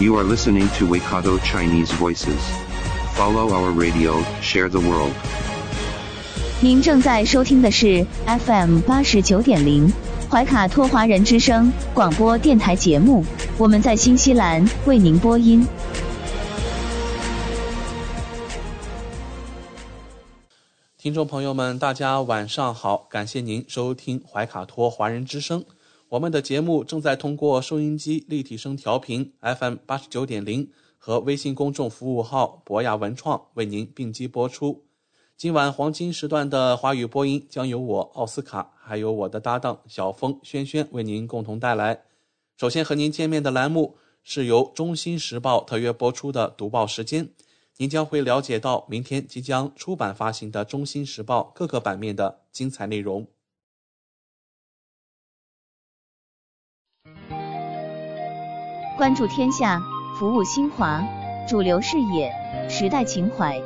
You are listening to Waikato Chinese Voices. Follow our radio, share the world. 您正在收听的是 FM 八十九点零怀卡托华人之声广播电台节目，我们在新西兰为您播音。听众朋友们，大家晚上好，感谢您收听怀卡托华人之声。我们的节目正在通过收音机立体声调频 FM 八十九点零和微信公众服务号博雅文创为您并机播出。今晚黄金时段的华语播音将由我奥斯卡，还有我的搭档小峰、轩轩为您共同带来。首先和您见面的栏目是由《中新时报》特约播出的读报时间，您将会了解到明天即将出版发行的《中新时报》各个版面的精彩内容。关注天下，服务新华，主流视野，时代情怀。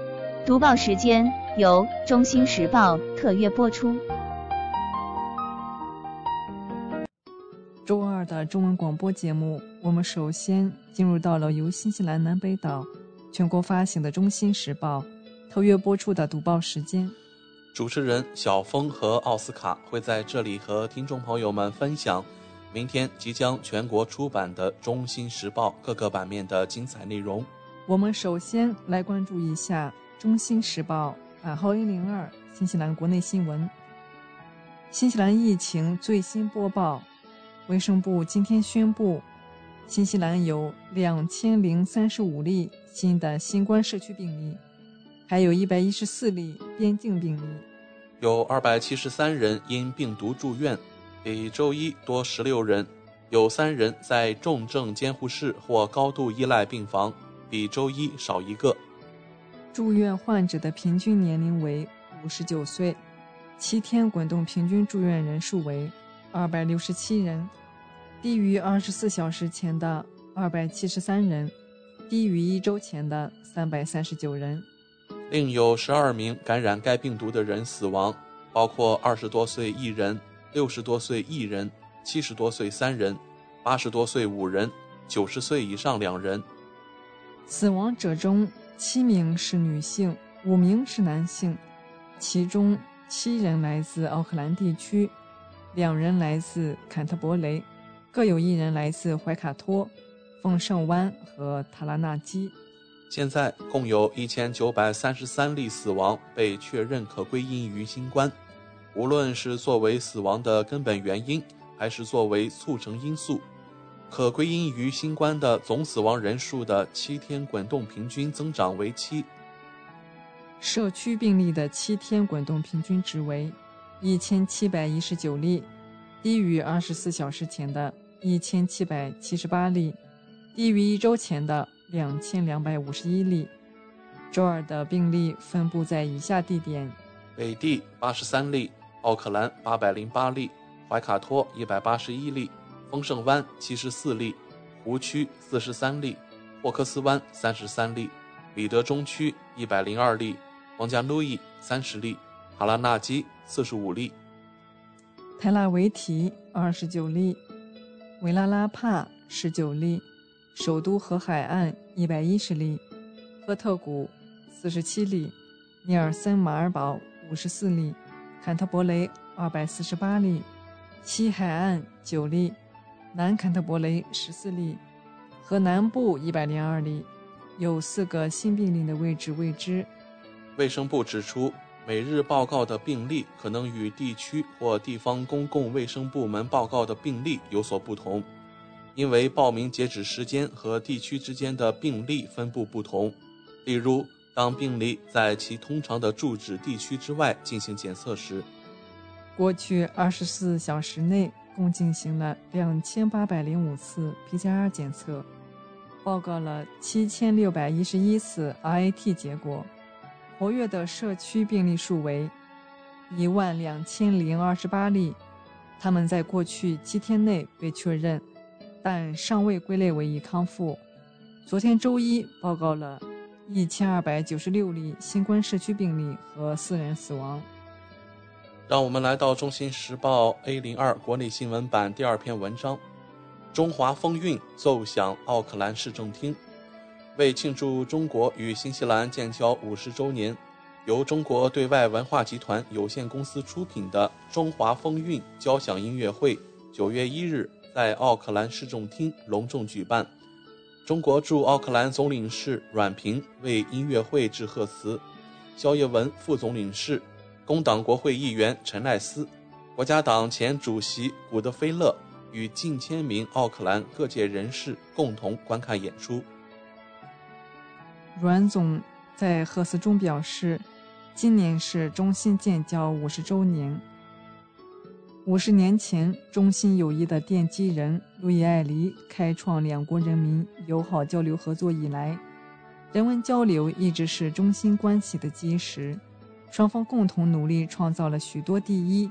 读报时间由《中新时报》特约播出。周二的中文广播节目，我们首先进入到了由新西兰南北岛全国发行的《中新时报》特约播出的读报时间。主持人小峰和奥斯卡会在这里和听众朋友们分享明天即将全国出版的《中新时报》各个版面的精彩内容。我们首先来关注一下《中新时报》版号一零二新西兰国内新闻。新西兰疫情最新播报。卫生部今天宣布，新西兰有两千零三十五例新的新冠社区病例，还有一百一十四例边境病例，有二百七十三人因病毒住院，比周一多十六人；有三人在重症监护室或高度依赖病房，比周一少一个。住院患者的平均年龄为五十九岁，七天滚动平均住院人数为。二百六十七人，低于二十四小时前的二百七十三人，低于一周前的三百三十九人。另有十二名感染该病毒的人死亡，包括二十多岁一人、六十多岁一人、七十多岁三人、八十多岁五人、九十岁以上两人。死亡者中，七名是女性，五名是男性，其中七人来自奥克兰地区。两人来自坎特伯雷，各有一人来自怀卡托、奉圣湾和塔拉纳基。现在共有一千九百三十三例死亡被确认可归因于新冠，无论是作为死亡的根本原因，还是作为促成因素，可归因于新冠的总死亡人数的七天滚动平均增长为七。社区病例的七天滚动平均值为。一千七百一十九例，低于二十四小时前的一千七百七十八例，低于一周前的两千两百五十一例。周二的病例分布在以下地点：北地八十三例，奥克兰八百零八例，怀卡托一百八十一例，丰盛湾七十四例，湖区四十三例，霍克斯湾三十三例，里德中区一百零二例，王加路易三十例。哈拉纳基四十五例，泰拉维提二十九例，维拉拉帕十九例，首都和海岸一百一十例，赫特谷四十七例，尼尔森马尔堡五十四例，坎特伯雷二百四十八例，西海岸九例，南坎特伯雷十四例，和南部一百零二例，有四个新病例的位置未知。卫生部指出。每日报告的病例可能与地区或地方公共卫生部门报告的病例有所不同，因为报名截止时间和地区之间的病例分布不同。例如，当病例在其通常的住址地区之外进行检测时，过去二十四小时内共进行了两千八百零五次 PCR 检测，报告了七千六百一十一次 RAT 结果，活跃的社区病例数为一万两千零二十八例，他们在过去七天内被确认，但尚未归类为已康复。昨天周一报告了一千二百九十六例新冠社区病例和四人死亡。让我们来到《中新时报》A 零二国内新闻版第二篇文章。中华风韵奏响奥克兰市政厅，为庆祝中国与新西兰建交五十周年，由中国对外文化集团有限公司出品的中华风韵交响音乐会，九月一日在奥克兰市政厅隆重举办。中国驻奥克兰总领事阮平为音乐会致贺词，肖叶文副总领事、工党国会议员陈赖斯、国家党前主席古德菲勒。与近千名奥克兰各界人士共同观看演出。阮总在贺词中表示，今年是中新建交五十周年。五十年前，中新友谊的奠基人路易·艾黎开创两国人民友好交流合作以来，人文交流一直是中新关系的基石，双方共同努力创造了许多第一。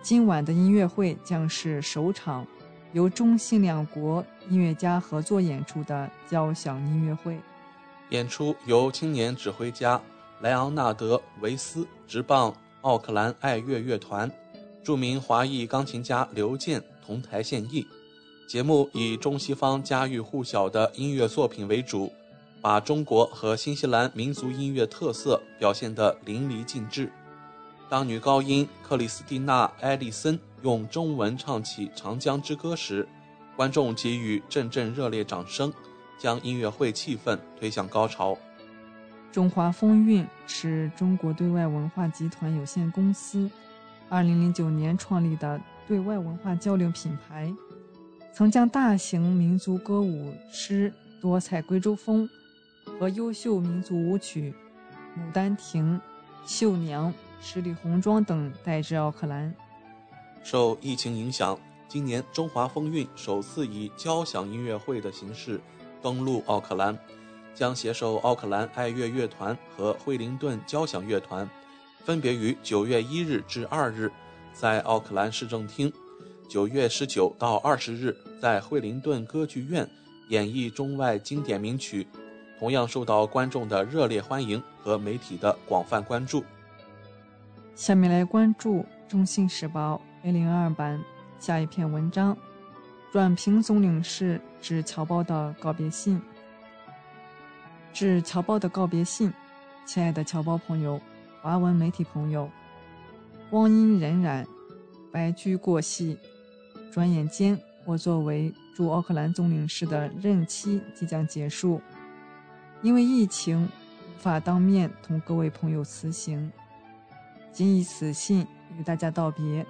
今晚的音乐会将是首场由中新两国音乐家合作演出的交响音乐会。演出由青年指挥家莱昂纳德·维斯执棒奥克兰爱乐乐团，著名华裔钢琴家刘健同台献艺。节目以中西方家喻户晓的音乐作品为主，把中国和新西兰民族音乐特色表现得淋漓尽致。当女高音克里斯蒂娜·埃利森用中文唱起《长江之歌》时，观众给予阵阵热烈掌声，将音乐会气氛推向高潮。中华风韵是中国对外文化集团有限公司2009年创立的对外文化交流品牌，曾将大型民族歌舞诗、多彩贵州风和优秀民族舞曲《牡丹亭》《绣娘》。十里红妆等带至奥克兰。受疫情影响，今年中华风韵首次以交响音乐会的形式登陆奥克兰，将携手奥克兰爱乐乐团和惠灵顿交响乐团，分别于九月一日至二日在奥克兰市政厅，九月十九到二十日在惠灵顿歌剧院演绎中外经典名曲，同样受到观众的热烈欢迎和媒体的广泛关注。下面来关注《中新时报》A 零二版下一篇文章：阮平总领事致侨胞的告别信。致侨胞的告别信，亲爱的侨胞朋友、华文媒体朋友，光阴荏苒，白驹过隙，转眼间，我作为驻奥克兰总领事的任期即将结束，因为疫情，无法当面同各位朋友辞行。谨以此信与大家道别。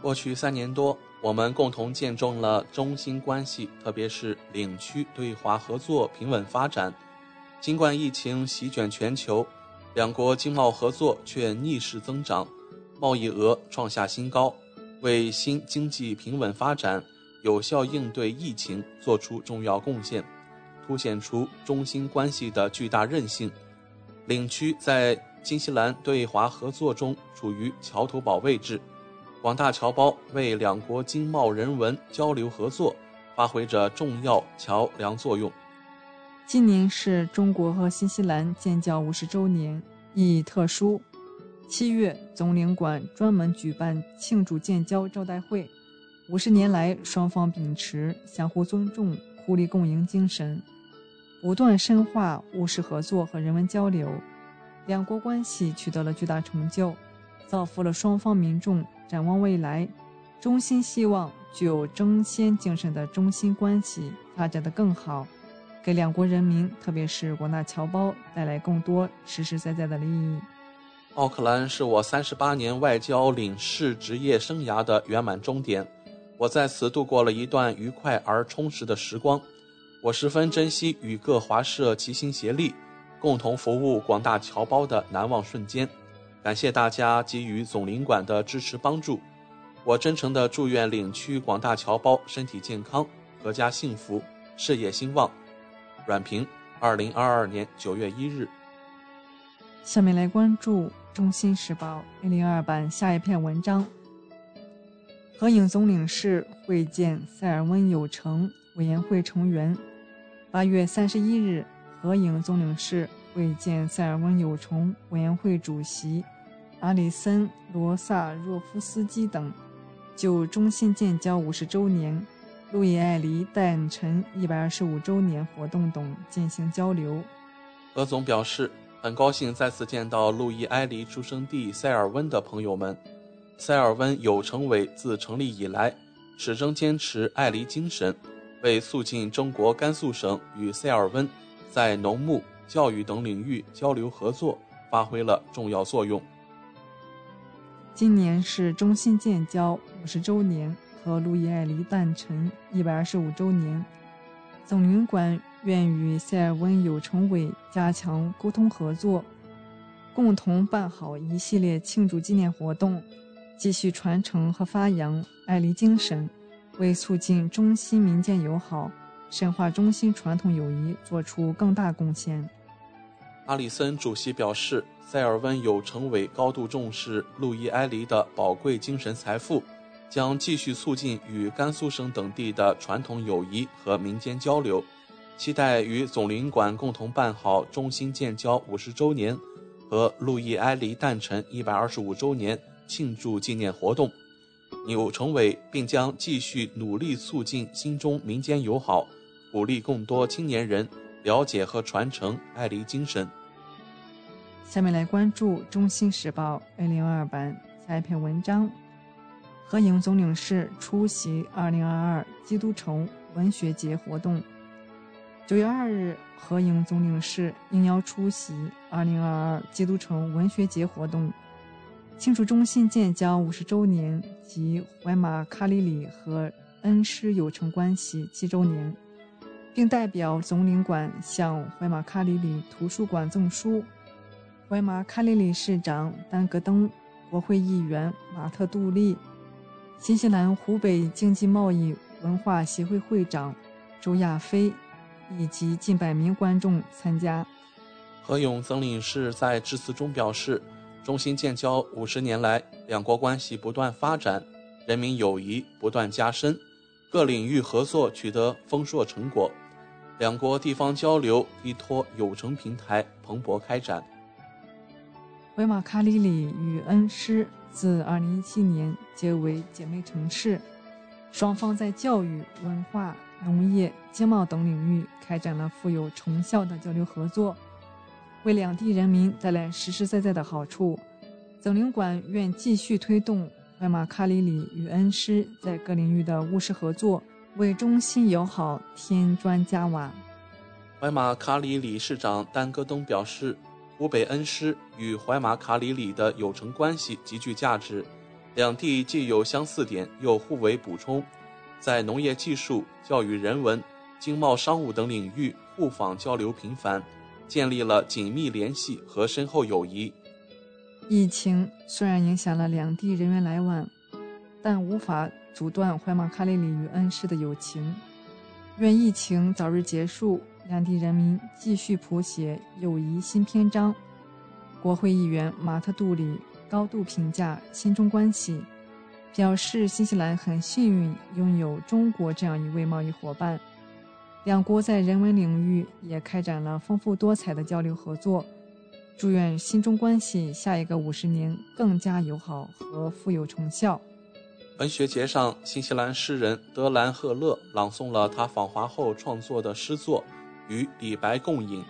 过去三年多，我们共同见证了中新关系，特别是领区对华合作平稳发展。尽管疫情席卷全球，两国经贸合作却逆势增长，贸易额创下新高，为新经济平稳发展、有效应对疫情作出重要贡献，凸显出中新关系的巨大韧性。领区在新西兰对华合作中处于桥头堡位置，广大侨胞为两国经贸人文交流合作发挥着重要桥梁作用。今年是中国和新西兰建交五十周年，意义特殊。七月，总领馆专门举办庆祝建交招待会。五十年来，双方秉持相互尊重、互利共赢精神，不断深化务实合作和人文交流。两国关系取得了巨大成就，造福了双方民众。展望未来，衷心希望具有争先精神的中新关系发展得更好，给两国人民，特别是广大侨胞带来更多实实在在的利益。奥克兰是我三十八年外交领事职业生涯的圆满终点，我在此度过了一段愉快而充实的时光。我十分珍惜与各华社齐心协力。共同服务广大侨胞的难忘瞬间，感谢大家给予总领馆的支持帮助。我真诚的祝愿领区广大侨胞身体健康、阖家幸福、事业兴旺。阮平，二零二二年九月一日。下面来关注《中新时报》A 零二版下一篇文章：合影总领事会见塞尔温有成委员会成员。八月三十一日，合影总领事会见塞尔温有成委员会主席阿里森·罗萨若夫斯基等，就中新建交五十周年、路易艾黎诞辰一百二十五周年活动等进行交流。何总表示，很高兴再次见到路易艾黎出生地塞尔温的朋友们。塞尔温有成委自成立以来，始终坚持艾黎精神。为促进中国甘肃省与塞尔温在农牧、教育等领域交流合作发挥了重要作用。今年是中新建交五十周年和路易艾黎诞辰一百二十五周年，总领馆愿与塞尔温有成委加强沟通合作，共同办好一系列庆祝纪念活动，继续传承和发扬艾黎精神。为促进中西民间友好、深化中西传统友谊做出更大贡献。阿里森主席表示，塞尔温有成委高度重视路易埃黎的宝贵精神财富，将继续促进与甘肃省等地的传统友谊和民间交流，期待与总领馆共同办好中新建交五十周年和路易埃黎诞辰一百二十五周年庆祝纪念活动。有成委，并将继续努力促进新中民间友好，鼓励更多青年人了解和传承爱黎精神。下面来关注《中新时报》A 零二版下一篇文章：合影总领事出席二零二二基督城文学节活动。九月二日，合影总领事应邀出席二零二二基督城文学节活动。庆祝中新建交五十周年及怀马卡里里和恩施友城关系七周年，并代表总领馆向怀马卡里里图书馆赠书。怀马卡里里市长丹格登、国会议员马特杜利、新西兰湖北经济贸易文化协会会长周亚飞以及近百名观众参加。何勇曾领事在致辞中表示。中新建交五十年来，两国关系不断发展，人民友谊不断加深，各领域合作取得丰硕成果，两国地方交流依托友城平台蓬勃开展。维马卡里里与恩施自2017年结为姐妹城市，双方在教育、文化、农业、经贸等领域开展了富有成效的交流合作。为两地人民带来实实在在的好处，总领馆愿继续推动怀马卡里里与恩施在各领域的务实合作，为中新友好添砖加瓦。怀马卡里里市长丹戈东表示，湖北恩施与怀马卡里里的友城关系极具价值，两地既有相似点，又互为补充，在农业技术、教育人文、经贸商务等领域互访交流频繁。建立了紧密联系和深厚友谊。疫情虽然影响了两地人员来往，但无法阻断怀马卡里里与恩施的友情。愿疫情早日结束，两地人民继续谱写友谊新篇章。国会议员马特杜里高度评价新中关系，表示新西兰很幸运拥有中国这样一位贸易伙伴。两国在人文领域也开展了丰富多彩的交流合作，祝愿新中关系下一个五十年更加友好和富有成效。文学节上，新西兰诗人德兰赫勒朗诵了他访华后创作的诗作《与李白共饮》，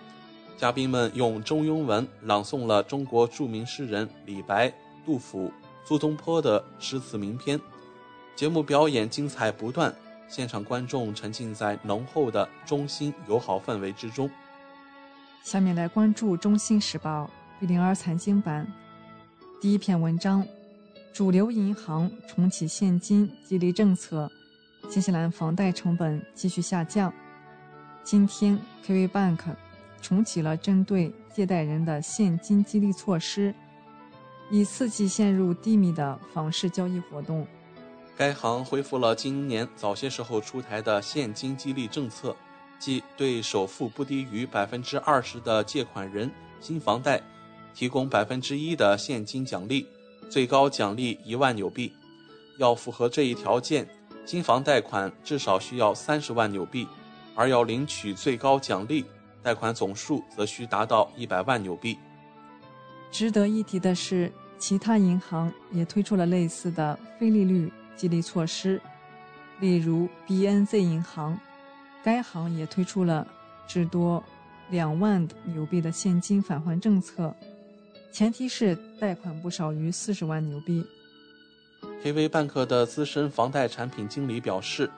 嘉宾们用中庸文朗诵了中国著名诗人李白、杜甫、苏东坡的诗词名篇。节目表演精彩不断。现场观众沉浸在浓厚的中新友好氛围之中。下面来关注《中新时报》贝零二财经版第一篇文章：主流银行重启现金激励政策，新西兰房贷成本继续下降。今天，KV Bank 重启了针对借贷人的现金激励措施，以刺激陷入低迷的房市交易活动。该行恢复了今年早些时候出台的现金激励政策，即对首付不低于百分之二十的借款人新房贷提供百分之一的现金奖励，最高奖励一万纽币。要符合这一条件，新房贷款至少需要三十万纽币，而要领取最高奖励，贷款总数则需达到一百万纽币。值得一提的是，其他银行也推出了类似的非利率激励措施，例如 BNZ 银行，该行也推出了至多两万纽币的现金返还政策，前提是贷款不少于四十万纽币。KV Bank 的资深房贷产品经理表示：“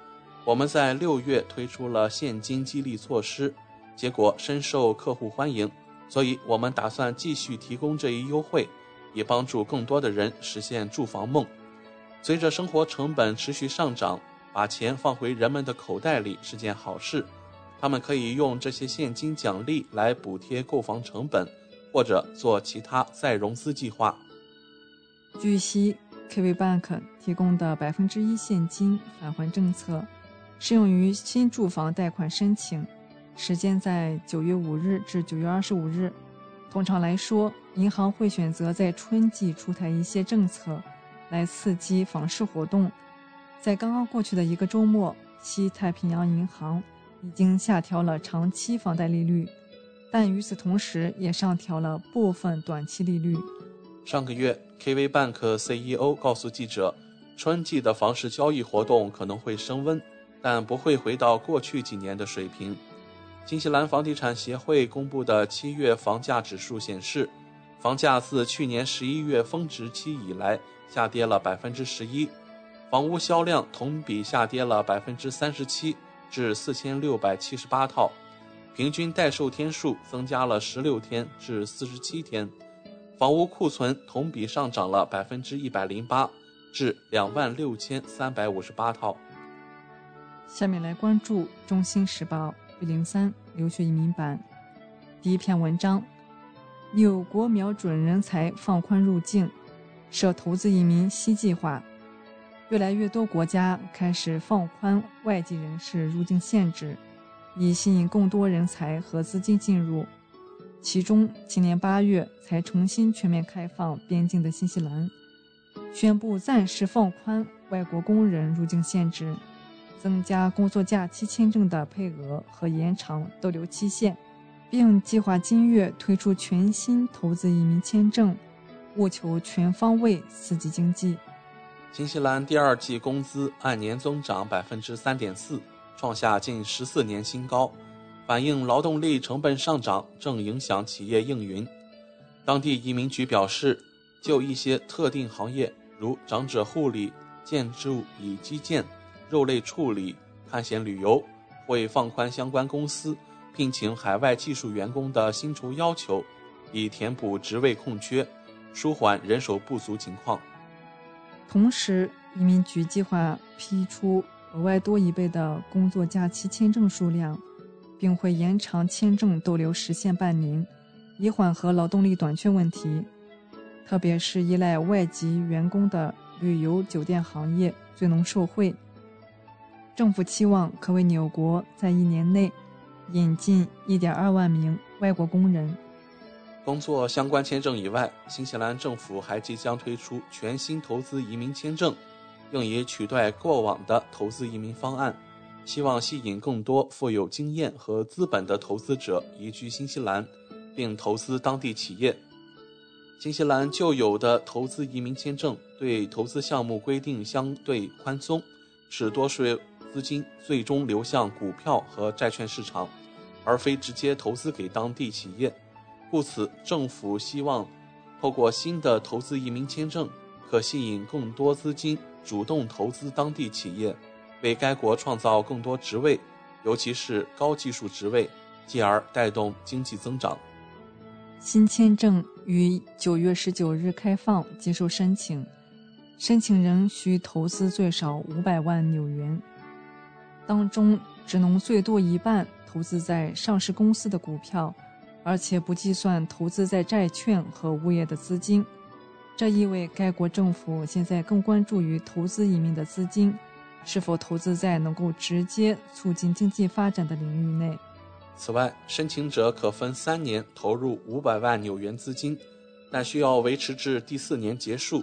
我们在六月推出了现金激励措施，结果深受客户欢迎，所以我们打算继续提供这一优惠，以帮助更多的人实现住房梦。随着生活成本持续上涨，把钱放回人们的口袋里是件好事。他们可以用这些现金奖励来补贴购房成本，或者做其他再融资计划。”据悉。KV Bank 提供的百分之一现金返还政策，适用于新住房贷款申请，时间在九月五日至九月二十五日。通常来说，银行会选择在春季出台一些政策，来刺激房市活动。在刚刚过去的一个周末，西太平洋银行已经下调了长期房贷利率，但与此同时也上调了部分短期利率。上个月，KV Bank CEO 告诉记者，春季的房市交易活动可能会升温，但不会回到过去几年的水平。新西兰房地产协会公布的七月房价指数显示，房价自去年十一月峰值期以来下跌了百分之十一，房屋销量同比下跌了百分之三十七，至四千六百七十八套，平均待售天数增加了十六天至四十七天。房屋库存同比上涨了百分之一百零八，至两万六千三百五十八套。下面来关注《中新时报》B 零三留学移民版第一篇文章：纽国瞄准人才放宽入境，设投资移民新计划。越来越多国家开始放宽外籍人士入境限制，以吸引更多人才和资金进入。其中，今年八月才重新全面开放边境的新西兰，宣布暂时放宽外国工人入境限制，增加工作假期签证的配额和延长逗留期限，并计划今月推出全新投资移民签证，务求全方位刺激经济。新西兰第二季工资按年增长百分之三点四，创下近十四年新高。反映劳动力成本上涨正影响企业应运。当地移民局表示，就一些特定行业，如长者护理、建筑与基建、肉类处理、探险旅游，会放宽相关公司聘请海外技术员工的薪酬要求，以填补职位空缺，舒缓人手不足情况。同时，移民局计划批出额外多一倍的工作假期签证数量。并会延长签证逗留时限半年，以缓和劳动力短缺问题。特别是依赖外籍员工的旅游酒店行业最能受惠。政府期望可为纽国在一年内引进1.2万名外国工人。工作相关签证以外，新西兰政府还即将推出全新投资移民签证，用以取代过往的投资移民方案。希望吸引更多富有经验和资本的投资者移居新西兰，并投资当地企业。新西兰旧有的投资移民签证对投资项目规定相对宽松，使多数资金最终流向股票和债券市场，而非直接投资给当地企业。故此，政府希望透过新的投资移民签证，可吸引更多资金主动投资当地企业。为该国创造更多职位，尤其是高技术职位，进而带动经济增长。新签证于九月十九日开放接受申请，申请人需投资最少五百万纽元，当中只能最多一半投资在上市公司的股票，而且不计算投资在债券和物业的资金。这意味该国政府现在更关注于投资移民的资金。是否投资在能够直接促进经济发展的领域内。此外，申请者可分三年投入五百万纽元资金，但需要维持至第四年结束。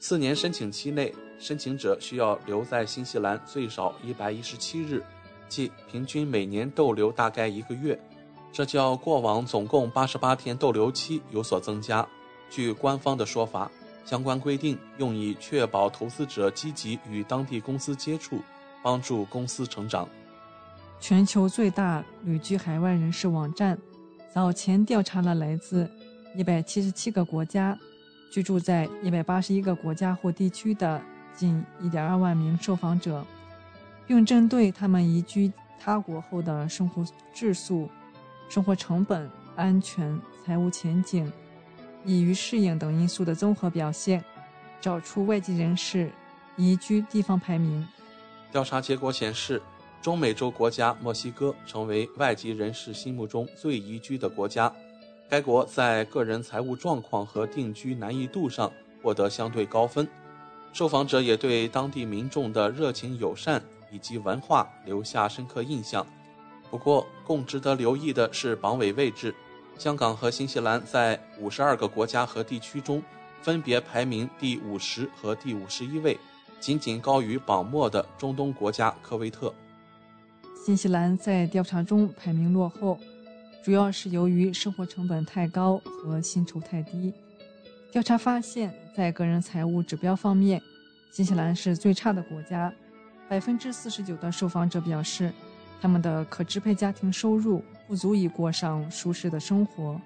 四年申请期内，申请者需要留在新西兰最少一百一十七日，即平均每年逗留大概一个月。这较过往总共八十八天逗留期有所增加。据官方的说法，相关规定用以确保投资者积极与当地公司接触，帮助公司成长。全球最大旅居海外人士网站早前调查了来自一百七十七个国家、居住在一百八十一个国家或地区的近一点二万名受访者，并针对他们移居他国后的生活质素。生活成本、安全、财务前景、易于适应等因素的综合表现，找出外籍人士移居地方排名。调查结果显示，中美洲国家墨西哥成为外籍人士心目中最宜居的国家。该国在个人财务状况和定居难易度上获得相对高分。受访者也对当地民众的热情友善以及文化留下深刻印象。不过，更值得留意的是榜尾位置，香港和新西兰在五十二个国家和地区中分别排名第五十和第五十一位，仅仅高于榜末的中东国家科威特。新西兰在调查中排名落后，主要是由于生活成本太高和薪酬太低。调查发现，在个人财务指标方面，新西兰是最差的国家，百分之四十九的受访者表示。他们的可支配家庭收入不足以过上舒适的生活。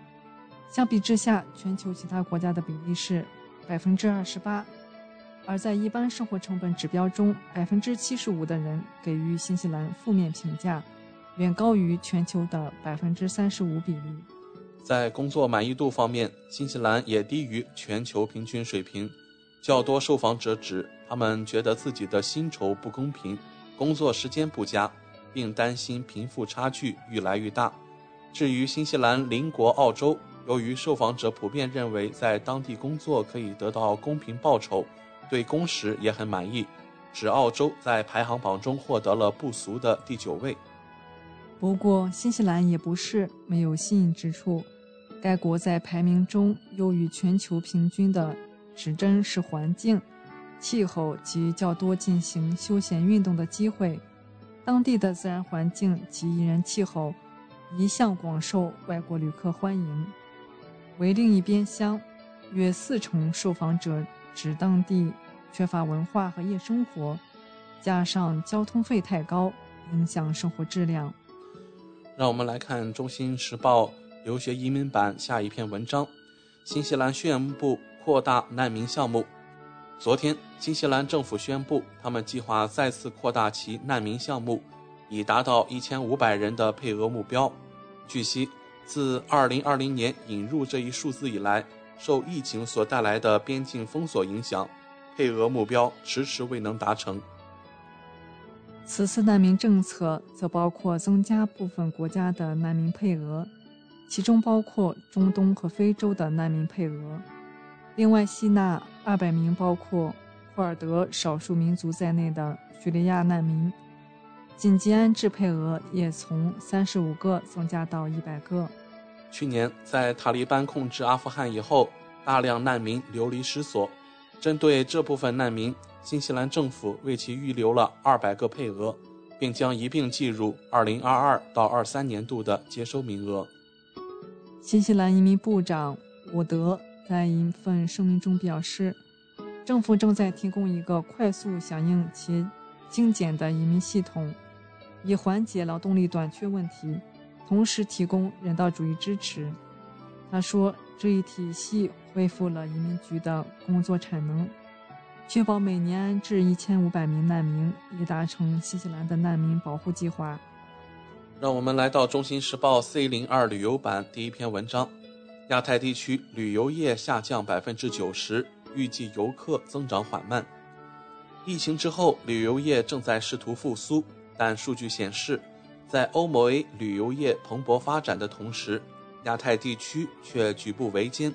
相比之下，全球其他国家的比例是百分之二十八，而在一般生活成本指标中，百分之七十五的人给予新西兰负面评价，远高于全球的百分之三十五比例。在工作满意度方面，新西兰也低于全球平均水平。较多受访者指，他们觉得自己的薪酬不公平，工作时间不佳。并担心贫富差距愈来愈大。至于新西兰邻国澳洲，由于受访者普遍认为在当地工作可以得到公平报酬，对工时也很满意，使澳洲在排行榜中获得了不俗的第九位。不过，新西兰也不是没有吸引之处。该国在排名中优于全球平均的指针是环境、气候及较多进行休闲运动的机会。当地的自然环境及宜人气候一向广受外国旅客欢迎。为另一边厢，约四成受访者指当地缺乏文化和夜生活，加上交通费太高，影响生活质量。让我们来看《中新时报》留学移民版下一篇文章：新西兰宣布扩大难民项目。昨天，新西兰政府宣布，他们计划再次扩大其难民项目，以达到一千五百人的配额目标。据悉，自二零二零年引入这一数字以来，受疫情所带来的边境封锁影响，配额目标迟迟未能达成。此次难民政策则包括增加部分国家的难民配额，其中包括中东和非洲的难民配额。另外，吸纳二百名包括库尔德少数民族在内的叙利亚难民，紧急安置配额也从三十五个增加到一百个。去年，在塔利班控制阿富汗以后，大量难民流离失所。针对这部分难民，新西兰政府为其预留了二百个配额，并将一并计入二零二二到二三年度的接收名额。新西兰移民部长伍德。在一份声明中表示，政府正在提供一个快速响应且精简的移民系统，以缓解劳动力短缺问题，同时提供人道主义支持。他说，这一体系恢复了移民局的工作产能，确保每年安置一千五百名难民，以达成新西兰的难民保护计划。让我们来到《中新时报》C 零二旅游版第一篇文章。亚太地区旅游业下降百分之九十，预计游客增长缓慢。疫情之后，旅游业正在试图复苏，但数据显示，在欧盟 A 旅游业蓬勃发展的同时，亚太地区却举步维艰。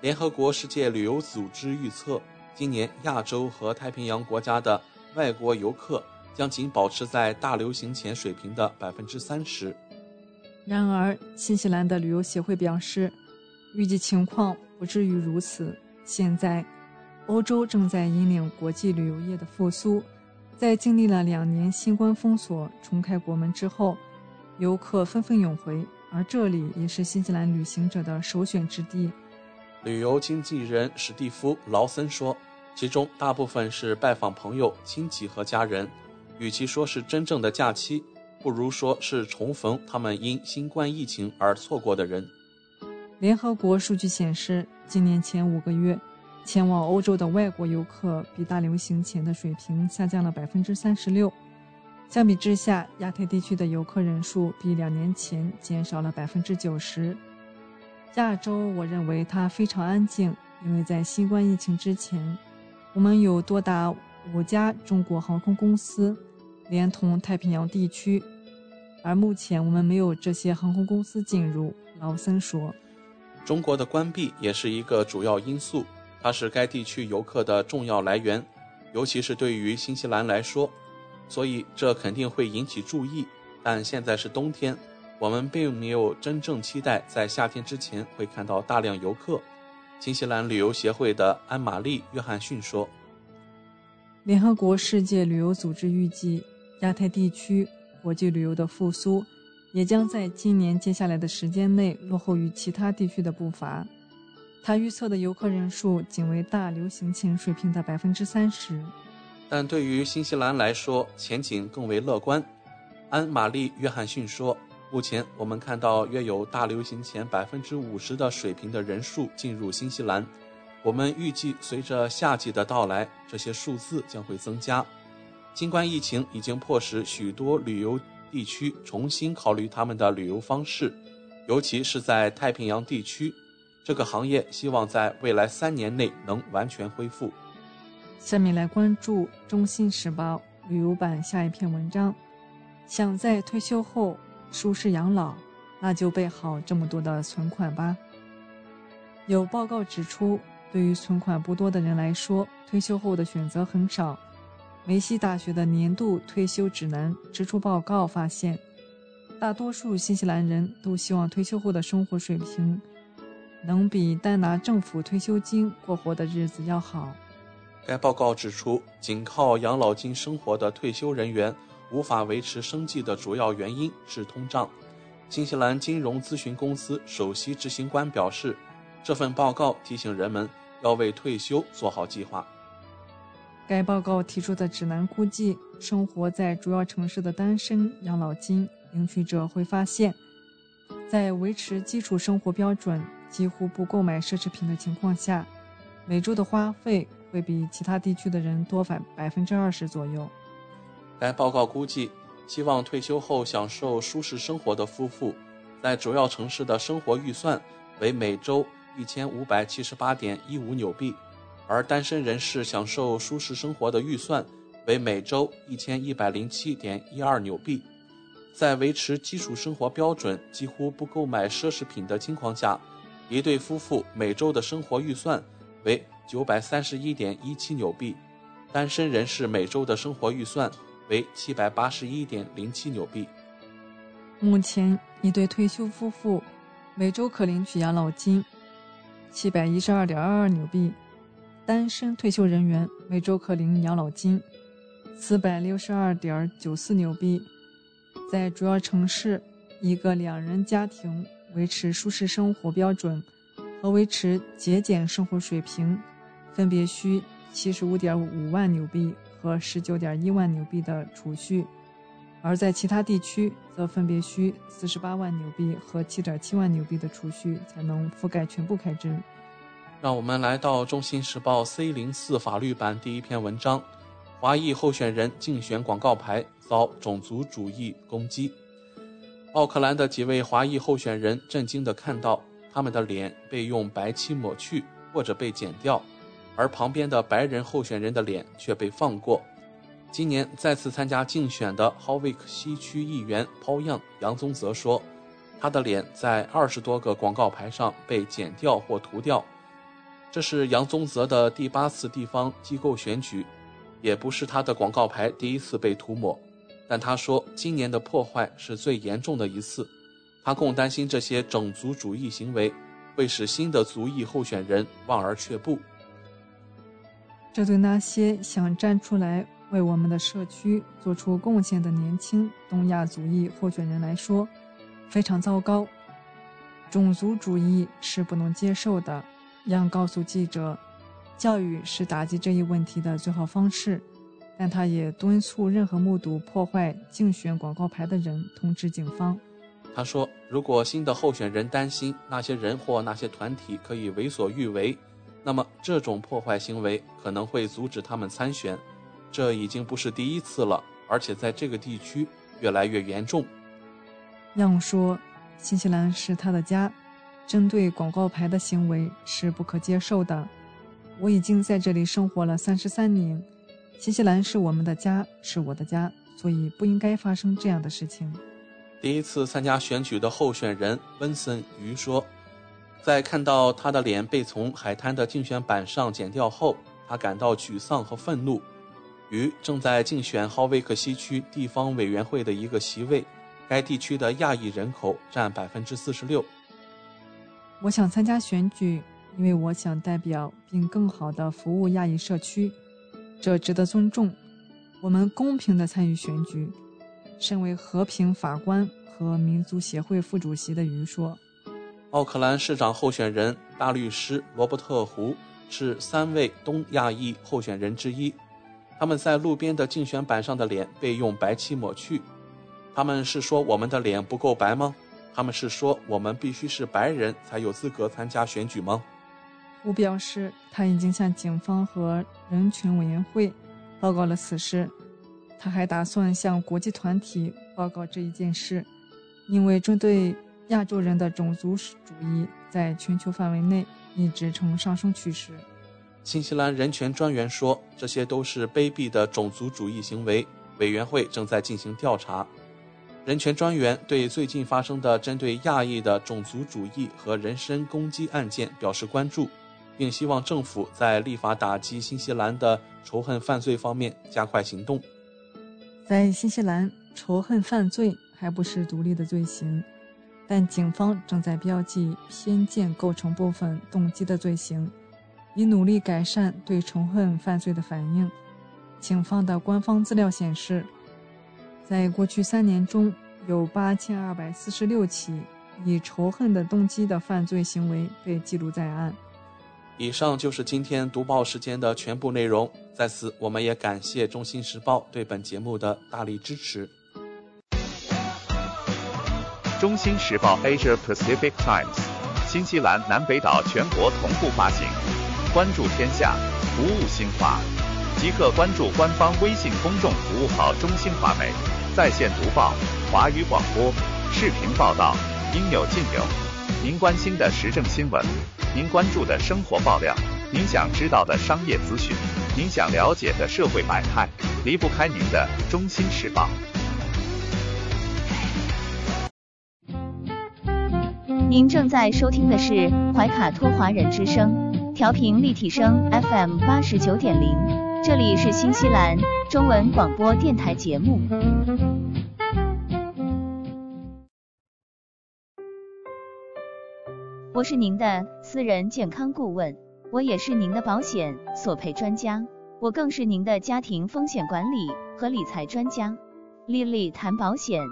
联合国世界旅游组织预测，今年亚洲和太平洋国家的外国游客将仅保持在大流行前水平的百分之三十。然而，新西兰的旅游协会表示，预计情况不至于如此。现在，欧洲正在引领国际旅游业的复苏，在经历了两年新冠封锁、重开国门之后，游客纷纷涌回，而这里也是新西兰旅行者的首选之地。旅游经纪人史蒂夫·劳森说：“其中大部分是拜访朋友、亲戚和家人，与其说是真正的假期。”不如说是重逢他们因新冠疫情而错过的人。联合国数据显示，今年前五个月，前往欧洲的外国游客比大流行前的水平下降了百分之三十六。相比之下，亚太地区的游客人数比两年前减少了百分之九十。亚洲，我认为它非常安静，因为在新冠疫情之前，我们有多达五家中国航空公司。连同太平洋地区，而目前我们没有这些航空公司进入。劳森说：“中国的关闭也是一个主要因素，它是该地区游客的重要来源，尤其是对于新西兰来说，所以这肯定会引起注意。但现在是冬天，我们并没有真正期待在夏天之前会看到大量游客。”新西兰旅游协会的安玛丽·约翰逊说：“联合国世界旅游组织预计。”亚太地区国际旅游的复苏，也将在今年接下来的时间内落后于其他地区的步伐。他预测的游客人数仅为大流行前水平的百分之三十。但对于新西兰来说，前景更为乐观。安玛丽·约翰逊说：“目前我们看到约有大流行前百分之五十的水平的人数进入新西兰。我们预计随着夏季的到来，这些数字将会增加。”新冠疫情已经迫使许多旅游地区重新考虑他们的旅游方式，尤其是在太平洋地区，这个行业希望在未来三年内能完全恢复。下面来关注《中新时报》旅游版下一篇文章：想在退休后舒适养老，那就备好这么多的存款吧。有报告指出，对于存款不多的人来说，退休后的选择很少。梅西大学的年度退休指南支出报告发现，大多数新西兰人都希望退休后的生活水平能比单拿政府退休金过活的日子要好。该报告指出，仅靠养老金生活的退休人员无法维持生计的主要原因是通胀。新西兰金融咨询公司首席执行官表示，这份报告提醒人们要为退休做好计划。该报告提出的指南估计，生活在主要城市的单身养老金领取者会发现，在维持基础生活标准、几乎不购买奢侈品的情况下，每周的花费会比其他地区的人多返百分之二十左右。该报告估计，希望退休后享受舒适生活的夫妇，在主要城市的生活预算为每周一千五百七十八点一五纽币。而单身人士享受舒适生活的预算为每周一千一百零七点一二纽币，在维持基础生活标准、几乎不购买奢侈品的情况下，一对夫妇每周的生活预算为九百三十一点一七纽币，单身人士每周的生活预算为七百八十一点零七纽币。目前，一对退休夫妇每周可领取养老金七百一十二点二二纽币。单身退休人员每周可领养老金四百六十二点九四纽币。在主要城市，一个两人家庭维持舒适生活标准和维持节俭生活水平，分别需七十五点五万纽币和十九点一万纽币的储蓄；而在其他地区，则分别需四十八万纽币和七点七万纽币的储蓄才能覆盖全部开支。让我们来到《中新时报》C 零四法律版第一篇文章：华裔候选人竞选广告牌遭种族主义攻击。奥克兰的几位华裔候选人震惊地看到，他们的脸被用白漆抹去或者被剪掉，而旁边的白人候选人的脸却被放过。今年再次参加竞选的 Howick 西区议员 Paul Young 杨宗泽说，他的脸在二十多个广告牌上被剪掉或涂掉。这是杨宗泽的第八次地方机构选举，也不是他的广告牌第一次被涂抹。但他说，今年的破坏是最严重的一次。他更担心这些种族主义行为会使新的族裔候选人望而却步。这对那些想站出来为我们的社区做出贡献的年轻东亚族裔候选人来说，非常糟糕。种族主义是不能接受的。杨告诉记者，教育是打击这一问题的最好方式。但他也敦促任何目睹破坏竞选广告牌的人通知警方。他说：“如果新的候选人担心那些人或那些团体可以为所欲为，那么这种破坏行为可能会阻止他们参选。这已经不是第一次了，而且在这个地区越来越严重。”样说：“新西兰是他的家，针对广告牌的行为是不可接受的。我已经在这里生活了三十三年。”新西兰是我们的家，是我的家，所以不应该发生这样的事情。第一次参加选举的候选人温森于说，在看到他的脸被从海滩的竞选板上剪掉后，他感到沮丧和愤怒。于正在竞选浩威克西区地方委员会的一个席位，该地区的亚裔人口占百分之四十六。我想参加选举，因为我想代表并更好地服务亚裔社区。这值得尊重。我们公平地参与选举。身为和平法官和民族协会副主席的余说：“奥克兰市长候选人大律师罗伯特·胡是三位东亚裔候选人之一。他们在路边的竞选板上的脸被用白漆抹去。他们是说我们的脸不够白吗？他们是说我们必须是白人才有资格参加选举吗？”胡表示，他已经向警方和人权委员会报告了此事。他还打算向国际团体报告这一件事，因为针对亚洲人的种族主义在全球范围内一直呈上升趋势。新西兰人权专员说，这些都是卑鄙的种族主义行为。委员会正在进行调查。人权专员对最近发生的针对亚裔的种族主义和人身攻击案件表示关注。并希望政府在立法打击新西兰的仇恨犯罪方面加快行动。在新西兰，仇恨犯罪还不是独立的罪行，但警方正在标记偏见构成部分动机的罪行，以努力改善对仇恨犯罪的反应。警方的官方资料显示，在过去三年中，有八千二百四十六起以仇恨的动机的犯罪行为被记录在案。以上就是今天读报时间的全部内容。在此，我们也感谢《中新时报》对本节目的大力支持。《中新时报 Asia Pacific Times》，新西兰南北岛全国同步发行。关注天下，服务新华，即刻关注官方微信公众服务号“中新华媒”，在线读报、华语广播、视频报道，应有尽有。您关心的时政新闻。您关注的生活爆料，您想知道的商业资讯，您想了解的社会百态，离不开您的《中心时报》。您正在收听的是怀卡托华人之声，调频立体声 FM 八十九点零，这里是新西兰中文广播电台节目。我是您的私人健康顾问，我也是您的保险索赔专家，我更是您的家庭风险管理和理财专家。丽丽谈保险，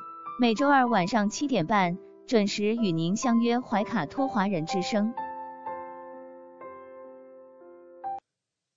每周二晚上七点半准时与您相约怀卡托华人之声。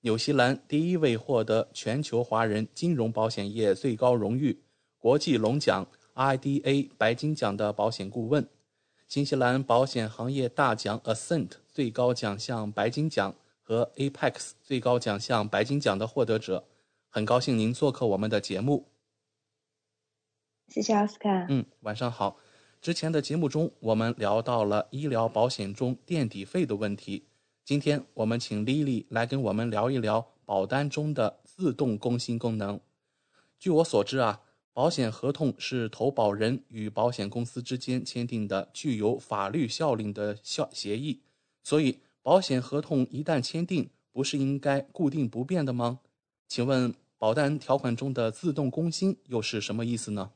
纽西兰第一位获得全球华人金融保险业最高荣誉国际龙奖。IDA 白金奖的保险顾问，新西兰保险行业大奖 Ascent 最高奖项白金奖和 Apex 最高奖项白金奖的获得者，很高兴您做客我们的节目。谢谢奥斯卡。嗯，晚上好。之前的节目中，我们聊到了医疗保险中垫底费的问题。今天我们请 Lily 来跟我们聊一聊保单中的自动更新功能。据我所知啊，保险合同是投保人与保险公司之间签订的具有法律效力的效协议，所以保险合同一旦签订，不是应该固定不变的吗？请问保单条款中的自动更新又是什么意思呢？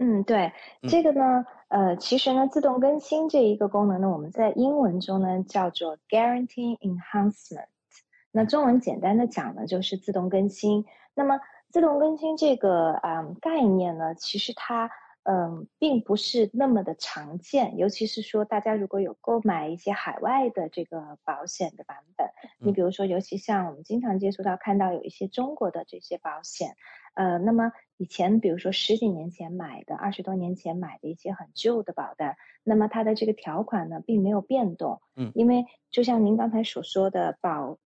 嗯，对，这个呢，呃，其实呢，自动更新这一个功能呢，我们在英文中呢叫做 Guarantee Enhancement，那中文简单的讲呢就是自动更新。那么自动更新这个啊概念呢，其实它嗯并不是那么的常见，尤其是说大家如果有购买一些海外的这个保险的版本，你比如说，尤其像我们经常接触到看到有一些中国的这些保险。呃，那么以前比如说十几年前买的，二十多年前买的一些很旧的保单，那么它的这个条款呢并没有变动，嗯，因为就像您刚才所说的保。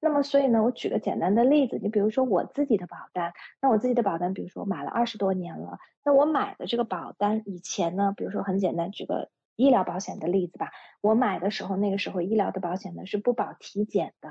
那么，所以呢，我举个简单的例子，你比如说我自己的保单，那我自己的保单，比如说我买了二十多年了，那我买的这个保单以前呢，比如说很简单，举个医疗保险的例子吧，我买的时候，那个时候医疗的保险呢是不保体检的。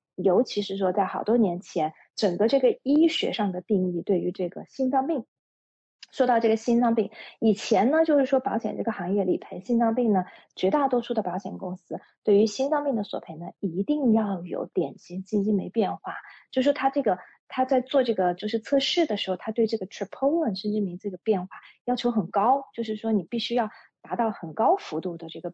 尤其是说，在好多年前，整个这个医学上的定义对于这个心脏病，说到这个心脏病，以前呢，就是说保险这个行业理赔心脏病呢，绝大多数的保险公司对于心脏病的索赔呢，一定要有典型基金酶变化，就是说他这个他在做这个就是测试的时候，他对这个 troponin 生殖酶这个变化要求很高，就是说你必须要达到很高幅度的这个。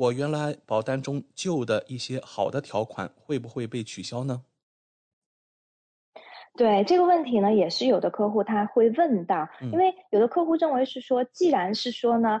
我原来保单中旧的一些好的条款会不会被取消呢？对这个问题呢，也是有的客户他会问到，因为有的客户认为是说，既然是说呢，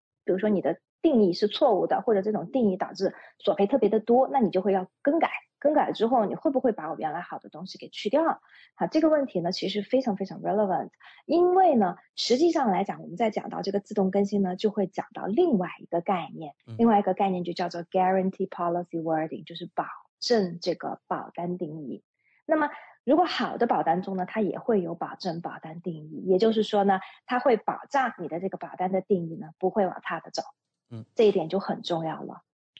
比如说你的。定义是错误的，或者这种定义导致索赔特别的多，那你就会要更改。更改之后，你会不会把我原来好的东西给去掉？好，这个问题呢，其实非常非常 relevant。因为呢，实际上来讲，我们在讲到这个自动更新呢，就会讲到另外一个概念，另外一个概念就叫做 guarantee policy wording，就是保证这个保单定义。那么，如果好的保单中呢，它也会有保证保单定义，也就是说呢，它会保障你的这个保单的定义呢，不会往差的走。嗯，这一点就很重要了。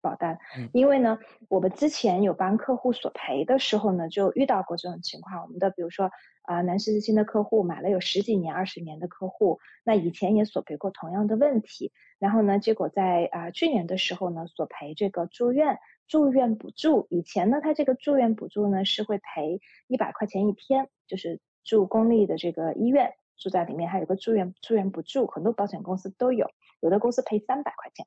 保单。因为呢，我们之前有帮客户索赔的时候呢，就遇到过这种情况。我们的比如说啊，南十字星的客户买了有十几年、二十年的客户，那以前也索赔过同样的问题。然后呢，结果在啊去年的时候呢，索赔这个住院住院补助。以前呢，他这个住院补助呢是会赔一百块钱一天，就是。住公立的这个医院，住在里面还有个住院住院补助，很多保险公司都有，有的公司赔三百块钱，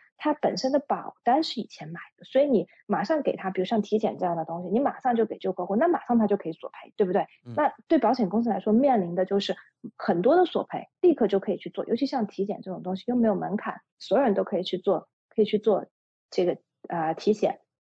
它本身的保单是以前买的，所以你马上给他，比如像体检这样的东西，你马上就给旧客户，那马上他就可以索赔，对不对？那对保险公司来说，面临的就是很多的索赔，立刻就可以去做，尤其像体检这种东西又没有门槛，所有人都可以去做，可以去做。这个啊体险，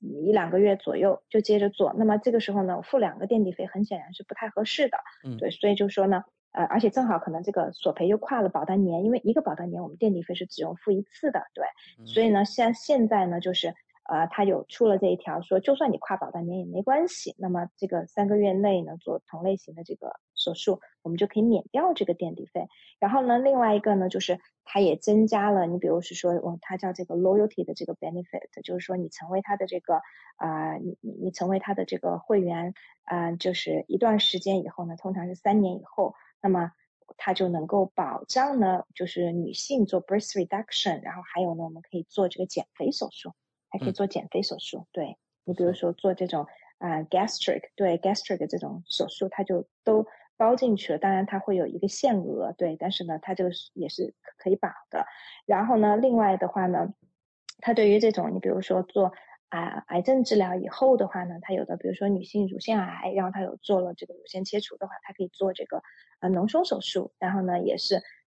一两个月左右就接着做，那么这个时候呢，付两个垫底费很显然是不太合适的。嗯，对，所以就说呢，呃，而且正好可能这个索赔又跨了保单年，因为一个保单年我们垫底费是只用付一次的，对，所以呢，像现在呢，就是呃，它有出了这一条，说就算你跨保半年也没关系，那么这个三个月内呢做同类型的这个手术，我们就可以免掉这个垫底费。然后呢，另外一个呢，就是它也增加了，你比如是说，哦，它叫这个 loyalty 的这个 benefit，就是说你成为它的这个啊，你你你成为它的这个会员啊，就是一段时间以后呢，通常是三年以后，那么。它就能够保障呢，就是女性做 breast reduction，然后还有呢，我们可以做这个减肥手术，还可以做减肥手术。对你比如说做这种啊 gastric，对 gastric 这种手术，它就都包进去了。当然它会有一个限额，对，但是呢，它就是也是可以保的。然后呢，另外的话呢，它对于这种你比如说做。啊，癌症治疗以后的话呢，它有的，比如说女性乳腺癌，然后它有做了这个乳腺切除的话，它可以做这个呃脓胸手术，然后呢，也是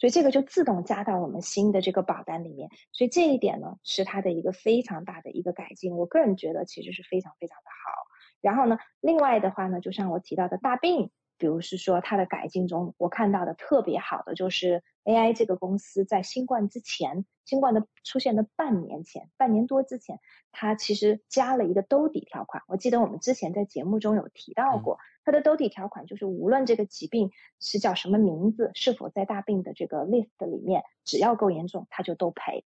所以这个就自动加到我们新的这个保单里面。所以这一点呢，是它的一个非常大的一个改进。我个人觉得其实是非常非常的好。然后呢，另外的话呢，就像我提到的大病。比如是说它的改进中，我看到的特别好的就是 AI 这个公司在新冠之前，新冠的出现的半年前，半年多之前，它其实加了一个兜底条款。我记得我们之前在节目中有提到过，它的兜底条款就是无论这个疾病是叫什么名字，是否在大病的这个 list 里面，只要够严重，它就都赔。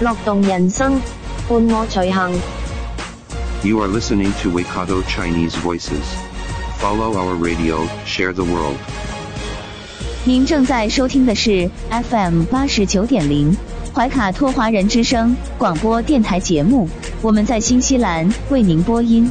乐动人生，伴我随行。You are listening to Waikato Chinese Voices. Follow our radio, share the world. 您正在收听的是 FM 八十九点零怀卡托华人之声广播电台节目，我们在新西兰为您播音。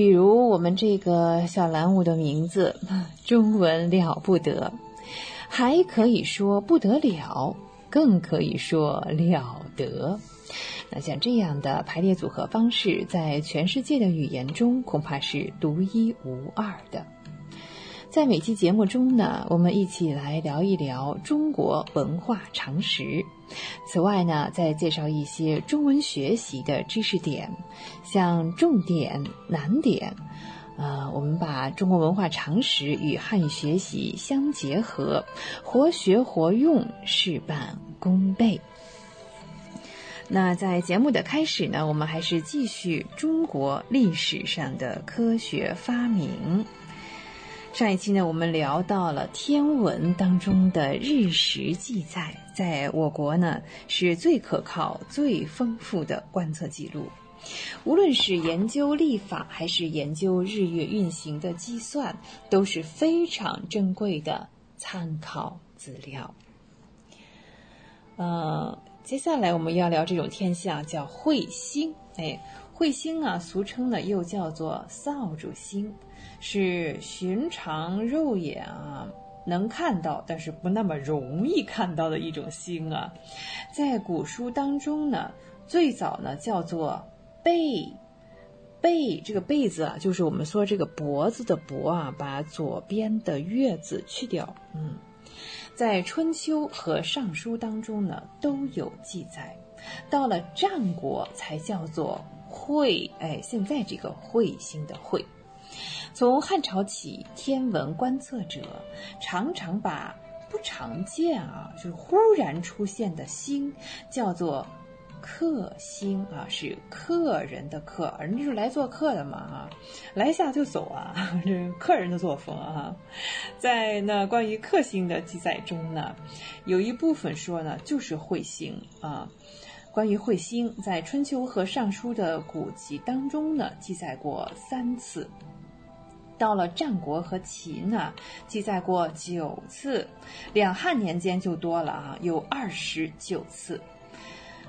比如我们这个小蓝舞的名字“ 中文了不得”，还可以说不得了，更可以说了得。那像这样的排列组合方式，在全世界的语言中恐怕是独一无二的。在每期节目中呢，我们一起来聊一聊中国文化常识。此外呢，再介绍一些中文学习的知识点，像重点、难点。呃，我们把中国文化常识与汉语学习相结合，活学活用，事半功倍。那在节目的开始呢，我们还是继续中国历史上的科学发明。上一期呢，我们聊到了天文当中的日食记载，在我国呢是最可靠、最丰富的观测记录。无论是研究历法，还是研究日月运行的计算，都是非常珍贵的参考资料。呃，接下来我们要聊这种天象，叫彗星。哎，彗星啊，俗称呢又叫做扫帚星。是寻常肉眼啊能看到，但是不那么容易看到的一种星啊。在古书当中呢，最早呢叫做贝，贝这个贝字啊，就是我们说这个脖子的脖啊，把左边的月字去掉。嗯，在春秋和尚书当中呢都有记载，到了战国才叫做彗。哎，现在这个彗星的彗。从汉朝起，天文观测者常常把不常见啊，就是忽然出现的星，叫做客星啊，是客人的客，人就是来做客的嘛啊，来下就走啊，这客人的作风啊。在那关于客星的记载中呢，有一部分说呢，就是彗星啊。关于彗星，在春秋和尚书的古籍当中呢，记载过三次。到了战国和秦呢，记载过九次，两汉年间就多了啊，有二十九次。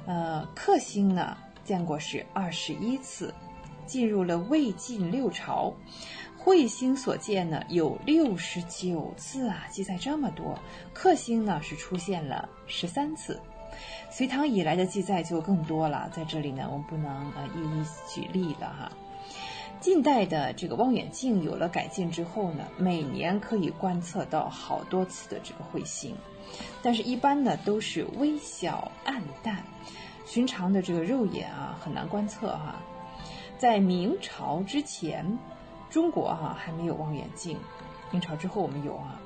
呃，克星呢，见过是二十一次。进入了魏晋六朝，彗星所见呢有六十九次啊，记载这么多。克星呢是出现了十三次。隋唐以来的记载就更多了，在这里呢，我们不能呃一一举例了哈。近代的这个望远镜有了改进之后呢，每年可以观测到好多次的这个彗星，但是一般呢都是微小暗淡，寻常的这个肉眼啊很难观测哈。在明朝之前，中国哈还没有望远镜，明朝之后我们有啊。